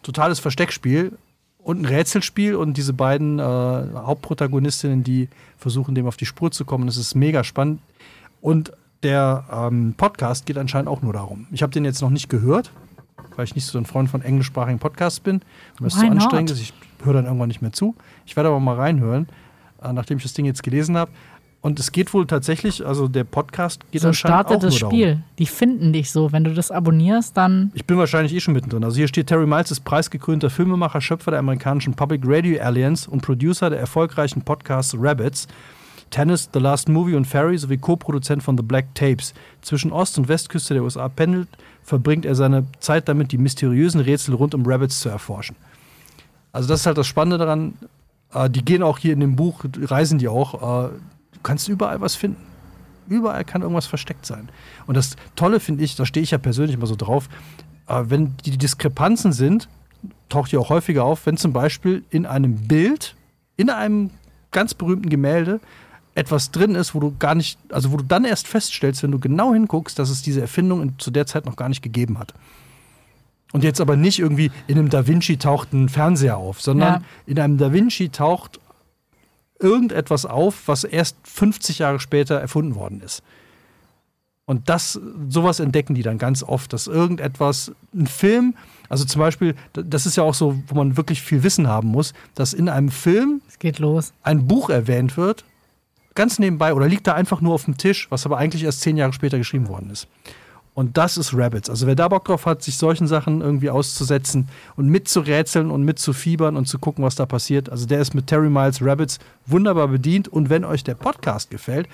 totales Versteckspiel und ein Rätselspiel und diese beiden äh, Hauptprotagonistinnen, die versuchen, dem auf die Spur zu kommen. Das ist mega spannend. Und der ähm, Podcast geht anscheinend auch nur darum. Ich habe den jetzt noch nicht gehört, weil ich nicht so ein Freund von englischsprachigen Podcasts bin. Weil es zu not? anstrengend ist. Ich höre dann irgendwann nicht mehr zu. Ich werde aber mal reinhören, äh, nachdem ich das Ding jetzt gelesen habe. Und es geht wohl tatsächlich, also der Podcast geht So anscheinend auch startet das nur Spiel. darum. Die finden dich so. Wenn du das abonnierst, dann Ich bin wahrscheinlich eh schon mittendrin. Also hier steht Terry Miles ist preisgekrönter Filmemacher, Schöpfer der amerikanischen Public Radio Alliance und Producer der erfolgreichen Podcasts Rabbits, Tennis, The Last Movie und Ferry sowie Co-Produzent von The Black Tapes. Zwischen Ost- und Westküste der USA pendelt, verbringt er seine Zeit damit, die mysteriösen Rätsel rund um Rabbits zu erforschen. Also das ist halt das Spannende daran. Äh, die gehen auch hier in dem Buch, reisen die auch. Äh, kannst überall was finden. Überall kann irgendwas versteckt sein. Und das Tolle finde ich, da stehe ich ja persönlich immer so drauf, äh, wenn die Diskrepanzen sind, taucht die auch häufiger auf, wenn zum Beispiel in einem Bild, in einem ganz berühmten Gemälde, etwas drin ist, wo du gar nicht, also wo du dann erst feststellst, wenn du genau hinguckst, dass es diese Erfindung in, zu der Zeit noch gar nicht gegeben hat. Und jetzt aber nicht irgendwie in einem Da Vinci taucht ein Fernseher auf, sondern Ja. in einem Da Vinci taucht irgendetwas auf, was erst 50 Jahre später erfunden worden ist. Und das, sowas entdecken die dann ganz oft, dass irgendetwas, ein Film, also zum Beispiel, das ist ja auch so, wo man wirklich viel Wissen haben muss, dass in einem Film es geht los. ein Buch erwähnt wird, ganz nebenbei, oder liegt da einfach nur auf dem Tisch, was aber eigentlich erst zehn Jahre später geschrieben worden ist. Und das ist Rabbits. Also wer da Bock drauf hat, sich solchen Sachen irgendwie auszusetzen und mitzurätseln und mitzufiebern und zu gucken, was da passiert, also der ist mit Terry Miles Rabbits wunderbar bedient. Und wenn euch der Podcast gefällt,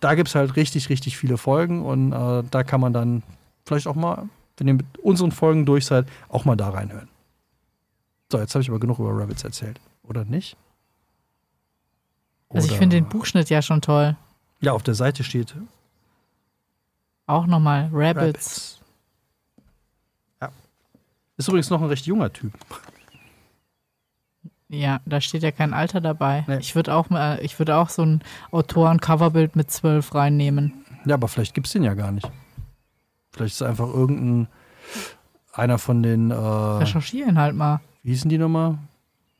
da gibt es halt richtig, richtig viele Folgen und äh, da kann man dann vielleicht auch mal, wenn ihr mit unseren Folgen durch seid, auch mal da reinhören. So, jetzt habe ich aber genug über Rabbits erzählt. Oder nicht? Also ich Oder- finde den Buchschnitt ja schon toll. Ja, auf der Seite steht Auch nochmal Rabbits. Rabbits. Ja. Ist übrigens noch ein recht junger Typ. Ja, da steht ja kein Alter dabei. Nee. Ich würde auch, mal- ich würde auch so ein Autoren-Coverbild mit zwölf reinnehmen. Ja, aber vielleicht gibt es den ja gar nicht. Vielleicht ist einfach irgendein einer von den, äh, Recherchieren halt mal. wie hießen die nochmal?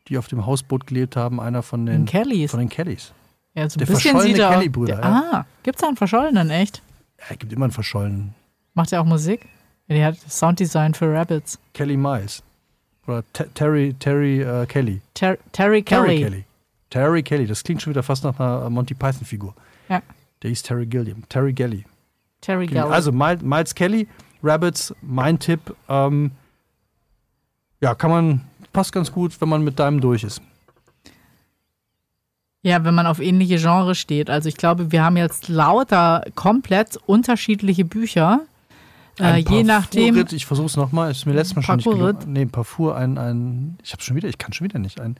Die auf dem Hausboot gelebt haben, einer von Den den, Kellys. von den Kellys. Ja, so ein der bisschen sieht er auch- Kelly-Bruder, der- ja. Ah, gibt's da einen verschollenen, echt? Es gibt immer einen verschollenen. Macht er auch Musik? Der hat Sounddesign für Rabbits. Kelly Miles. Oder Te- Terry, Terry äh, Kelly. Ter Terry Terry Kelly. Kelly. Terry Kelly. Das klingt schon wieder fast nach einer Monty Python-Figur. Ja. Der hieß Terry Gilliam. Terry Gelly. Terry Kelly. Also Miles, Miles Kelly, Rabbits, mein Tipp. Ähm, ja, kann man, passt ganz gut, wenn man mit deinem durch ist. Ja, wenn man auf ähnliche Genres steht. Also ich glaube, wir haben jetzt lauter komplett unterschiedliche Bücher. Äh, je nachdem. Ich versuche es nochmal, ist mir letztes Mal schon nicht Parfumritt? gelungen. Nee, ein Parfum, ein, ein, ich habe schon wieder, ich kann schon wieder nicht, ein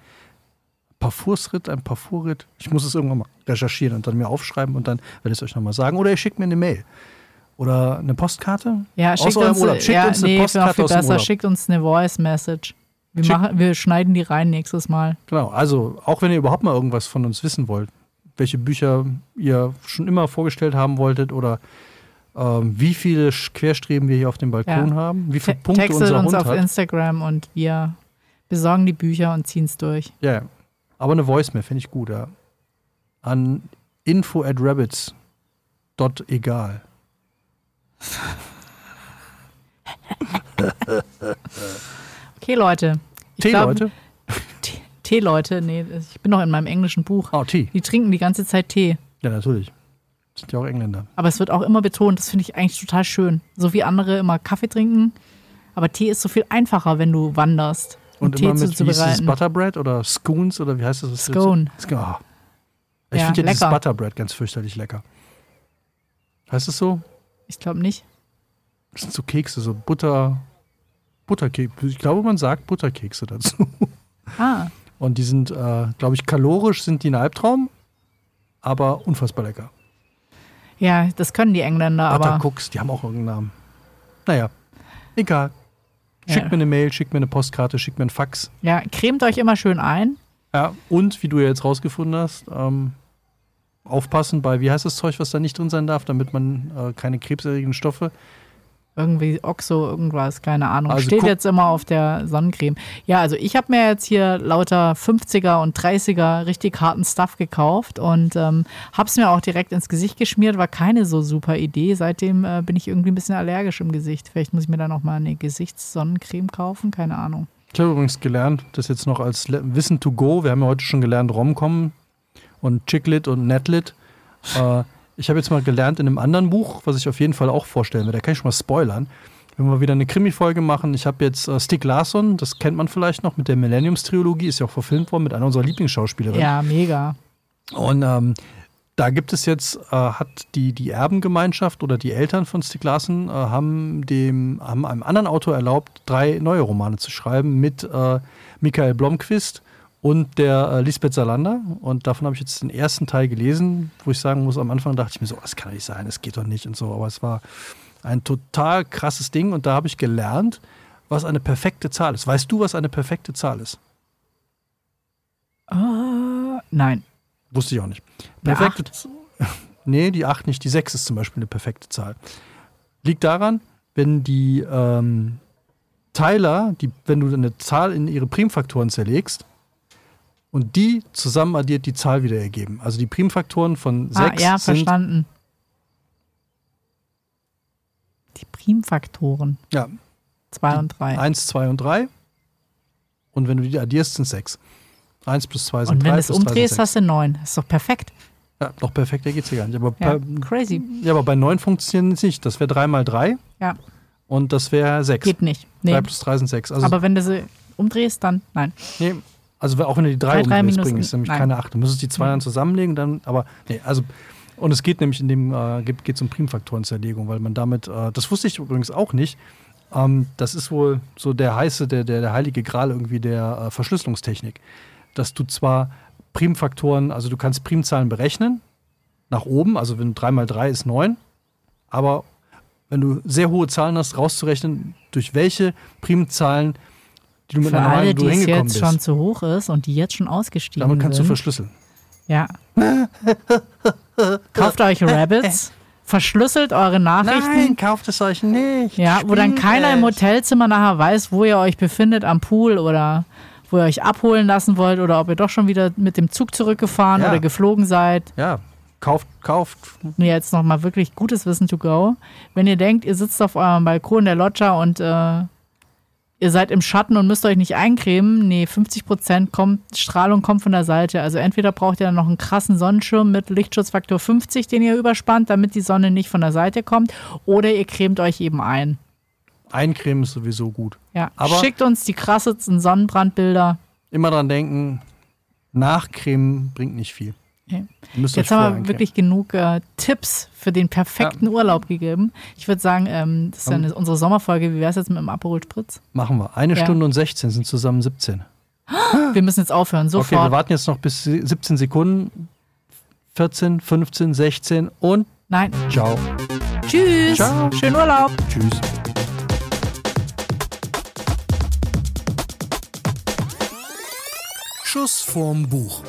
Parfursritt, ein Parfumritt. Ich muss es irgendwann mal recherchieren und dann mir aufschreiben und dann werde ich es euch nochmal sagen. Oder ihr schickt mir eine Mail. Oder eine Postkarte. Ja, Aus schickt eurem uns, Urlaub. Schickt ja, uns eine nee, Postkarte viel aus dem besser. Urlaub. Schickt uns eine Voice Message. Wir, Schick- machen, wir schneiden die rein nächstes Mal. Genau, also auch wenn ihr überhaupt mal irgendwas von uns wissen wollt, welche Bücher ihr schon immer vorgestellt haben wolltet oder ähm, wie viele Querstreben wir hier auf dem Balkon Ja. haben, wie viele Te- Punkte Textet unser uns Hund auf hat. Instagram und wir besorgen die Bücher und ziehen es durch. Ja, ja. aber eine Voicemail finde ich gut, ja. An info at rabbits. Dot egal. Okay, Leute. Ich Tee, glaub- Leute? Tee- Tee, Leute. Nee, ich bin noch in meinem englischen Buch. Oh, Tee. Die trinken die ganze Zeit Tee. Ja, natürlich. Sind ja auch Engländer. Aber es wird auch immer betont, das finde ich eigentlich total schön. So wie andere immer Kaffee trinken. Aber Tee ist so viel einfacher, wenn du wanderst. um Und Tee immer mit, wie hieß das. Butterbread oder Scoons oder wie heißt das? Scone. Scone. Ah. Ich Ja, finde ja dieses lecker. Butterbread ganz fürchterlich lecker. Heißt es so? Ich glaube nicht. Das sind so Kekse, so Butter, Butterkekse. Ich glaube, man sagt Butterkekse dazu. Ah, Und die sind, äh, glaube ich, kalorisch sind die ein Albtraum, aber unfassbar lecker. ja, das können die Engländer, aber Buttercooks, die haben auch irgendeinen Namen. Naja, egal. Schickt Ja. mir eine Mail, schickt mir eine Postkarte, schickt mir einen Fax. ja, cremt euch immer schön ein. Ja, und wie du ja jetzt rausgefunden hast, ähm, aufpassen bei, wie heißt das Zeug, was da nicht drin sein darf, damit man äh, keine krebserregenden Stoffe. Irgendwie Oxo, irgendwas, keine Ahnung. Also Steht jetzt immer auf der Sonnencreme. Ja, also ich habe mir jetzt hier lauter 50er und 30er richtig harten Stuff gekauft und ähm, habe es mir auch direkt ins Gesicht geschmiert. War keine so super Idee. Seitdem äh, bin ich irgendwie ein bisschen allergisch im Gesicht. Vielleicht muss ich mir dann auch mal eine Gesichtssonnencreme kaufen, keine Ahnung. Ich habe übrigens gelernt, das jetzt noch als Wissen to go, wir haben ja heute schon gelernt, Romcom und Chicklit und Netlit. Äh, ich habe jetzt mal gelernt in einem anderen Buch, was ich auf jeden Fall auch vorstellen werde, da kann ich schon mal spoilern. Wenn wir wieder eine Krimi-Folge machen, ich habe jetzt äh, Stieg Larsson, das kennt man vielleicht noch mit der Millenniums-Trilogie, ist ja auch verfilmt worden mit einer unserer Lieblingsschauspielerinnen. Ja, mega. Und ähm, da gibt es jetzt, äh, hat die, die Erbengemeinschaft oder die Eltern von Stieg Larsson äh, haben, dem, haben einem anderen Autor erlaubt, drei neue Romane zu schreiben mit äh, Michael Blomqvist und der äh, Lisbeth Salander. Und davon habe ich jetzt den ersten Teil gelesen, wo ich sagen muss, am Anfang dachte ich mir so, das kann nicht sein, das geht doch nicht und so. Aber es war ein total krasses Ding und da habe ich gelernt, was eine perfekte Zahl ist. Weißt du, was eine perfekte Zahl ist? Äh, nein. Wusste ich auch nicht. Perfekte Nee, die 8 nicht. Die 6 ist zum Beispiel eine perfekte Zahl. Liegt daran, wenn die ähm, Teiler, die, wenn du eine Zahl in ihre Primfaktoren zerlegst und die zusammen addiert die Zahl wieder ergeben. Also die Primfaktoren von 6 Ah, ja, sind verstanden. Die Primfaktoren. ja, 2 und 3. 1, 2 und 3. Und wenn du die addierst, sind 6. 1 plus 2 sind Und 3. wenn du es 3 umdrehst, hast du 9. Ist doch perfekt. Ja, doch perfekter geht's hier gar nicht. Aber, Ja, bei, crazy. ja, aber bei 9 funktioniert es nicht. Das wäre 3 mal 3 Ja, und das wäre 6. geht nicht. 3 Nee. plus 3 sind 6. Also, Aber wenn du sie umdrehst, dann nein. nee, also auch wenn du die 3 Drei, minus- bringst, ist nämlich nein. keine 8. Du müsstest die 2 Mhm. dann zusammenlegen, dann, aber nee, also und es geht nämlich in dem, äh, geht, geht um Primfaktorenzerlegung, weil man damit, äh, das wusste ich übrigens auch nicht, ähm, das ist wohl so der heiße, der, der, der heilige Gral irgendwie der äh, Verschlüsselungstechnik, dass du zwar Primfaktoren, also du kannst Primzahlen berechnen, nach oben, also wenn 3 mal 3 ist 9, aber wenn du sehr hohe Zahlen hast, rauszurechnen, durch welche Primzahlen, die du mit Für einer alle, die du es jetzt bist, schon zu hoch ist und die jetzt schon ausgestiegen damit kannst du sind. verschlüsseln. Ja. Kauft euch Rabbits, verschlüsselt eure Nachrichten. kauft es euch nicht. Ja, wo dann keiner im Hotelzimmer nachher weiß, wo ihr euch befindet am Pool oder wo ihr euch abholen lassen wollt oder ob ihr doch schon wieder mit dem Zug zurückgefahren Ja. oder geflogen seid. Ja, kauft, kauft. Nur jetzt nochmal wirklich gutes Wissen to go. Wenn ihr denkt, ihr sitzt auf eurem Balkon der Lodger und äh, ihr seid im Schatten und müsst euch nicht eincremen, nee, 50% kommt, Strahlung kommt von der Seite. Also entweder braucht ihr dann noch einen krassen Sonnenschirm mit Lichtschutzfaktor 50, den ihr überspannt, damit die Sonne nicht von der Seite kommt, oder ihr cremt euch eben ein. Eincremen ist sowieso gut. Ja, Aber- schickt uns die krassesten Sonnenbrandbilder. Immer dran denken, nachcremen bringt nicht viel. Okay. Jetzt haben wir wirklich genug äh, Tipps für den perfekten Urlaub gegeben. Ich würde sagen, ähm, das ist ja eine, unsere Sommerfolge. Wie wäre es jetzt mit dem Aperol Spritz? Machen wir. Eine Ja. Stunde und 16 sind zusammen 17. Wir müssen jetzt aufhören, Okay, wir sofort. warten jetzt noch bis 17 Sekunden. 14, 15, 16 und Nein. ciao. Tschüss. Ciao. Schönen Urlaub. Tschüss. Schuss vorm Buch.